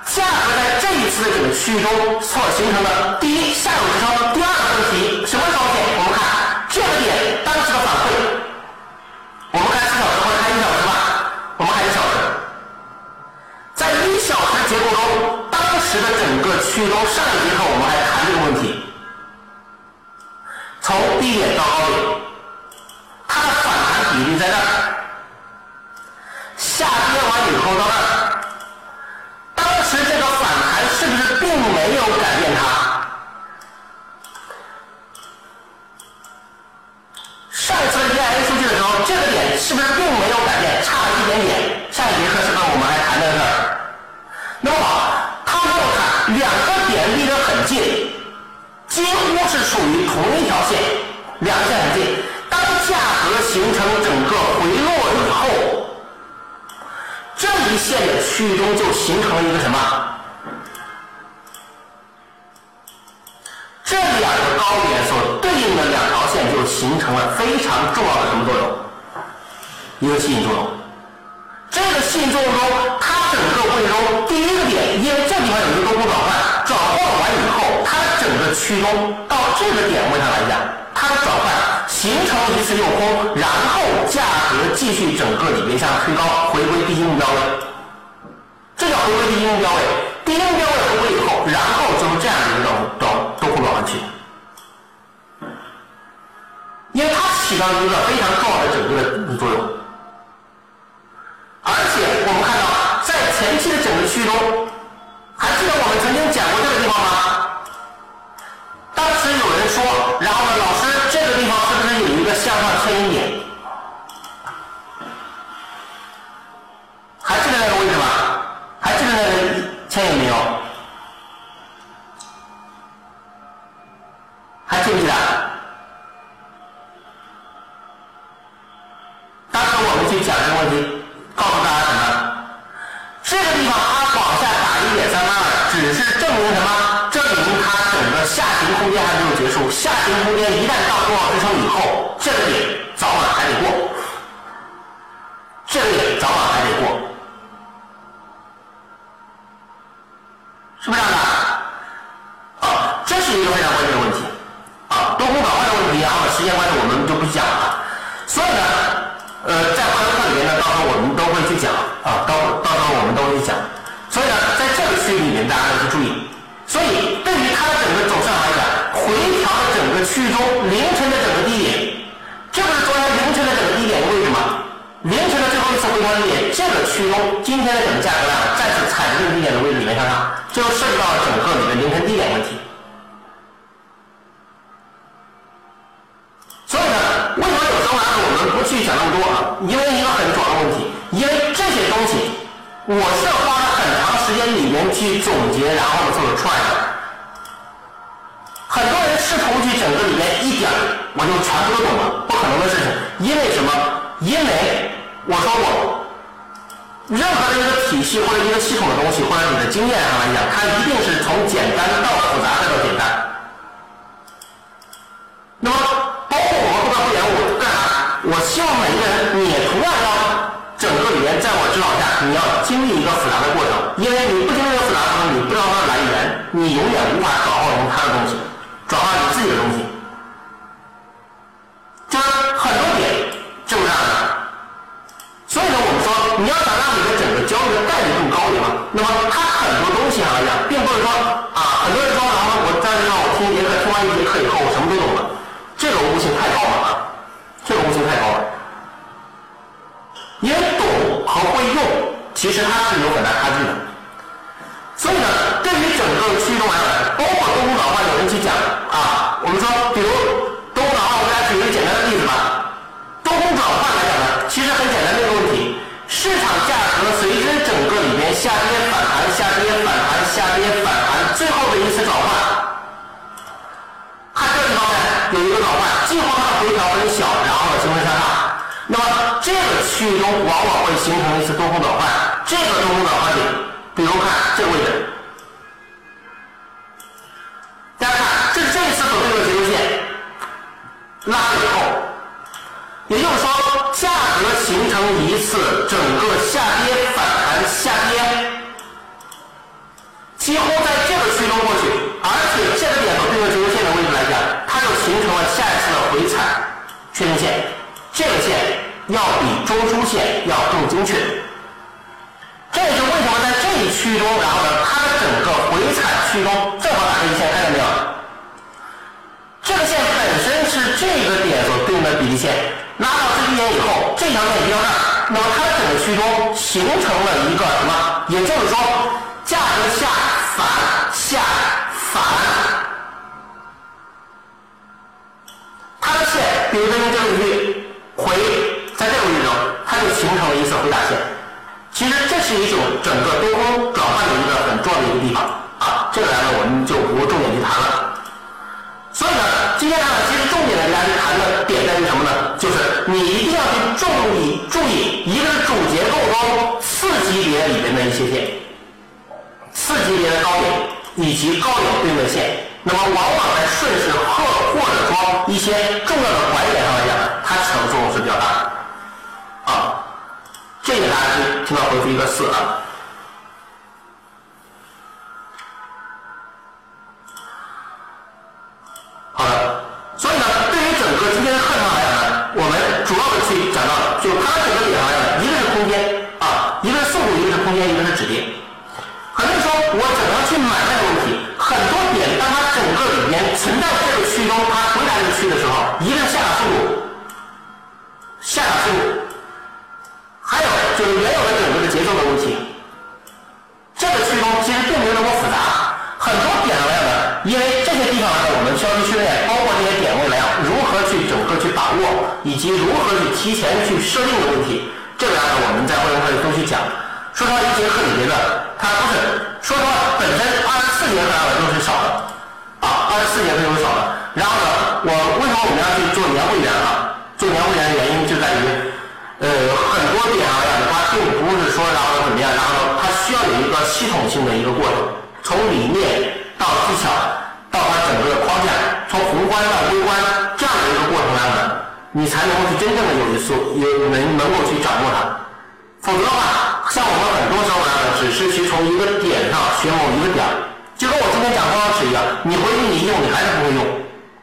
价格在这一次的整个区域中所形成的第一下游支撑，第二个问题。什么时候现？我们看这个点当时的反馈，我们看四小时或者看一小时吧，我们看一小时，在一小时结构中，当时的整个区域中，上一节课我们还谈这个问题，从低点到高点，它的反弹比例在这儿，下跌完以后到这儿，当时这个反弹是不是并没有改变它？上次 EIA 数据的时候，这个点是不是并没有改变，差了一点点？上一节课是不是我们还谈到这儿？那么，它没有看两个点离得很近，几乎是属于同一条线，两个线很近。形成整个回落以后，这一线的区域中就形成了一个什么？这两个高点所对应的两条线就形成了非常重要的什么作用？一个吸引作用。这个吸引作用中，它整个过程中第一个点，因为这地方有一个多空转换，转换完以后，它整个区中到这个点位上来讲，它的转换形成一次诱空，然后价格继续整个里面向推高，回归第一目标位，这叫回归第一目标位。第一目标位回归以后，然后就是这样一个转多空转换区，因为它起到一个非常重要的整个的作用。而且我们看到，在前期的整个区域中，还记得我们曾经讲过这个地方吗？当时有人说，然后呢，老师这个地方是不是有一个向上牵引点？还记得那个位置吗？还记得那个牵引没有？还记不记得？当时我们去讲这个问题，告诉大家空间还没有结束。下行空间一旦到多少支撑以后，这个点早晚还得过，这个点早晚还得过，是不是这样的？啊，这是一个非常关键的问题啊，多空转换的问题，啊，时间关系我们就不讲了。所以呢，呃，在课堂课里面呢，到时候我们都会去讲啊，到到时候我们都会去讲。所以呢，在这个区域里面，大家要去注意。所以回调的整个区域中，凌晨的整个低点，这不是昨天凌晨的整个低点的位置吗？凌晨的最后一次回调低点，这个区域中，今天的整个价格量再次踩着这个低点的位置里面向上，就涉及到了整个你的凌晨低点问题。所以呢，为什么有时候呢我们不去想那么多啊？因为一个很主要的问题，因为这些东西我是花了很长时间里面去总结，然后呢做出来的。很多人试图去整个里面一点我就全部都懂了，不可能的事情。因为什么？因为我说过，任何的一个体系或者一个系统的东西，或者你的经验上来讲，它一定是从简单到复杂再到简单。那么，包括我们后边会员，我干啥？我希望每一个人，你同样要整个里面，在我指导下，你要经历一个复杂的过程，因为你不经历这个复杂的过程，你不知道它的来源，你永远无法转化成它的东西，转化你自己的东西。就是很多点就是这样的。所以呢，我们说，你要想让你的整个交易的概率更高一点，那么它很多东西上来讲，并不是说啊，很多人说，然后我在这让我听一节课，听完一节课以后，我什么都懂了。这个悟性太高了啊！这个悟性太高了，因为懂和会用，其实它是有很大差距的。所以呢，对于整个区域中来讲，包括多空转换，有人去讲啊，我们说，比如多空转换，我给大家举一个简单的例子吧。多空转换来讲呢，其实很简单的一个问题，市场价格随之整个里面下跌反弹，下跌反弹，下跌反弹，最后的一次转换，看这地方呢有一个转换，最后它的回调很小，然后呢形成向上，那么这个区域中往往会形成一次多空转换，这个多空转换点。比如看这个位置，大家看，这是这一次走这个结构线拉了以后，也就是说，价格形成一次整个下跌反弹下跌，几乎在这个区中过去，而且这个点和这个结构线的位置来讲，它就形成了下一次的回踩确认线，这个线要比中枢线要更精确。这也是为什么在这一区中，然后呢，它的整个回踩区中正好打这一线，看见没有？这个线本身是这个点所对应的比例线，拉到这一点以后，这条线移到这儿，那么它的整个区中形成了一个什么？也就是说，价格下反下反，它的线，比如说用这个区域回，在这个位置中，它就形成了一次回打线。其实这是一种整个多空转换的一个很重要的一个地方啊，这个来呢我们就不重点去谈了。所以呢，今天呢，其实重点来跟大家去谈的点在于什么呢？就是你一定要去注意注意，一个是主结构中次级别里面的一些线，次级别的高点以及高点对应的线，那么往往在顺势或或者说一些重要的拐点上来讲，它起的作用是比较大的。这个大家听听到回复一个四啊。好的，所以呢，对于整个今天的课程来讲呢，我们主要的去讲到，就它整个点来讲，一个是空间啊，一个是速度，一个是空间，一个是止跌。很多人说我怎么样去买卖的问题，很多点当它整个里面存在这个区中，它回来这个区的时候，一个下打速度，下打速度。还有就是原有的整个的节奏的问题，这个区中其实并没有那么复杂，很多点位呢，因为这些地方呢，我们需要去训练，包括这些点位呢，如何去整个去把握，以及如何去提前去设定的问题，这个呢，我们在会员课里都去讲。说实话，一节课里面的它不是，说实话，本身二十四节课呢都是少的，啊，二十四节课都是少的。然后呢，我为什么我们要去做年会员啊？做年会员的原因就在于。呃，很多点啊，它并不是说然后怎么样，然后它需要有一个系统性的一个过程，从理念到技巧，到它整个的框架，从宏观到微观这样的一个过程来呢，你才能够去真正的有一所有能能够去掌握它。否则的话，像我们很多时候呢，只是去从一个点上学某一个点，就跟我今天讲方程式一样，你回去你用你还是不会用，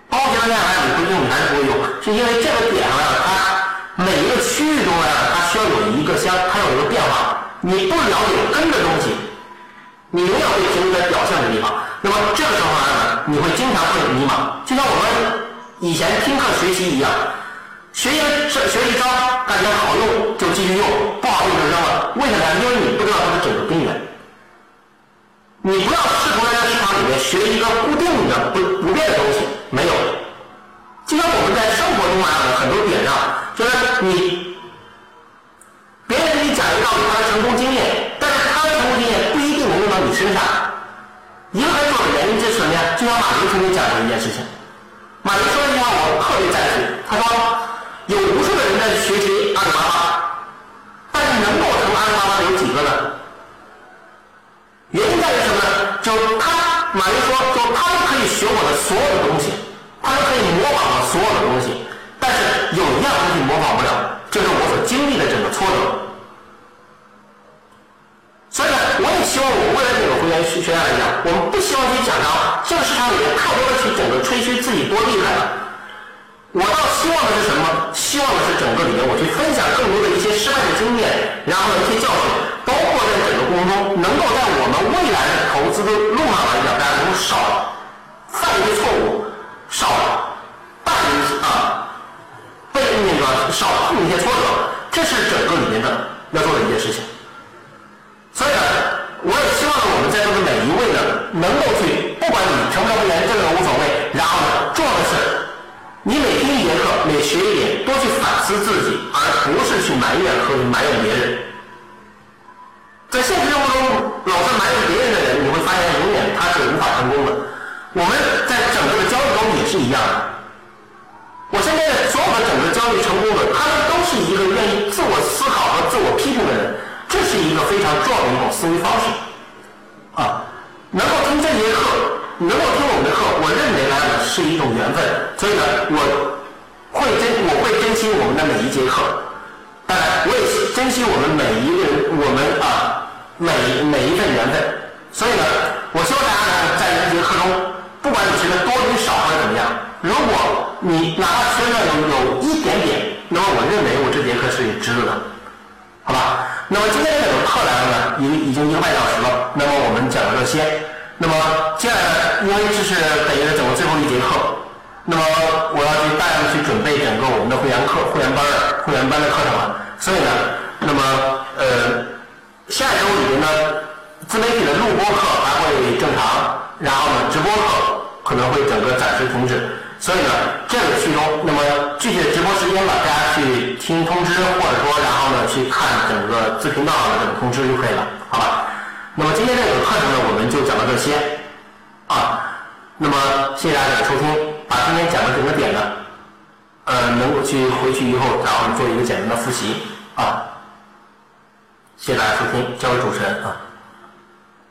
包括现在来你回去用你还是不会用，是因为这个点上它。每一个区域中呢，它需要有一个相，它有一个变化。你不了解根的东西，你永远会停留在表象的地方。那么这个时候呢，你会经常会迷茫。就像我们以前听课学习一样，学一个学一招，感觉好用就继续用，不好用就扔了。为什么？因为你不知道它的整个根源。你不要试图在市场里面学一个固定的不不变的东西，没有。就像我们在生活中啊，很多点上。就是你，别人给你讲一道理他的成功经验，但是他的成功经验不一定能用到你身上。一个很重要的原因就是什么呀？就像马云曾经讲过一件事情，马云说一句话我特别赞同，他说有无数的人在学习阿里巴巴，但是能够成阿里巴巴的有几个呢？原因在于什么呢？就他，马云说，就他可以学我的所有的东西，可以模仿的所有的东西。但是有一样东西模仿不了，就是我所经历的整个挫折。所以呢，我也希望我未来这个会员学员来讲，我们不希望去讲到这个市场里面太多的去整个吹嘘自己多厉害了。我倒希望的是什么？希望的是整个里面我去分享更多的一些失败的经验，然后一些教训，包括在整个过程中，能够在我们未来的投资的路上来讲，大家能少犯一些错误，少办一些啊。被那个少碰一些挫折，这是整个里面的要做的一件事情。所以呢，我也希望，我们在座的每一位呢能够去，不管你成不成员，这个无所谓。然后呢，重要的是，你每听一节课，每学一点，多去反思自己，而不是去埋怨和埋怨别人。在现实生活中，老是埋怨别人的人，你会发现永远他是无法成功的。我们在整个的交易中也是一样的。我身边的所有的整个交易成功的，他们都是一个愿意自我思考和自我批评的人。这是一个非常重要的一种思维方式，啊，能够听这节课，能够听我们的课，我认为呢是一种缘分，所以呢，我会珍我会珍惜我们的每一节课，当然，我也珍惜我们每一个人，我们啊每每一份缘分，所以呢，我希望大家呢在一节课中，不管你学的多与少或者怎么样，如果你哪怕学的有有一点点，那么我认为我这节课是值得的，好吧？那么今天这个课来了呢，已已经一个半小时了。那么我们讲了这些。那么接下来，因为这是等于整个最后一节课，那么我要去大量的去准备整个我们的会员课、会员班儿、会员班的课程了。所以呢，那么呃，下一周里面呢，自媒体的录播课还会正常，然后呢，直播课可能会整个暂时停止。所以呢，这个其中，那么具体的直播时间呢，大家去听通知，或者说，然后呢，去看整个自频道的这个通知就可以了，好吧？那么今天这个课程呢，我们就讲到这些啊。那么谢谢大家的收听，把今天讲的整个点呢，呃，能够去回去以后，然后做一个简单的复习啊。谢谢大家收听，交给主持人啊。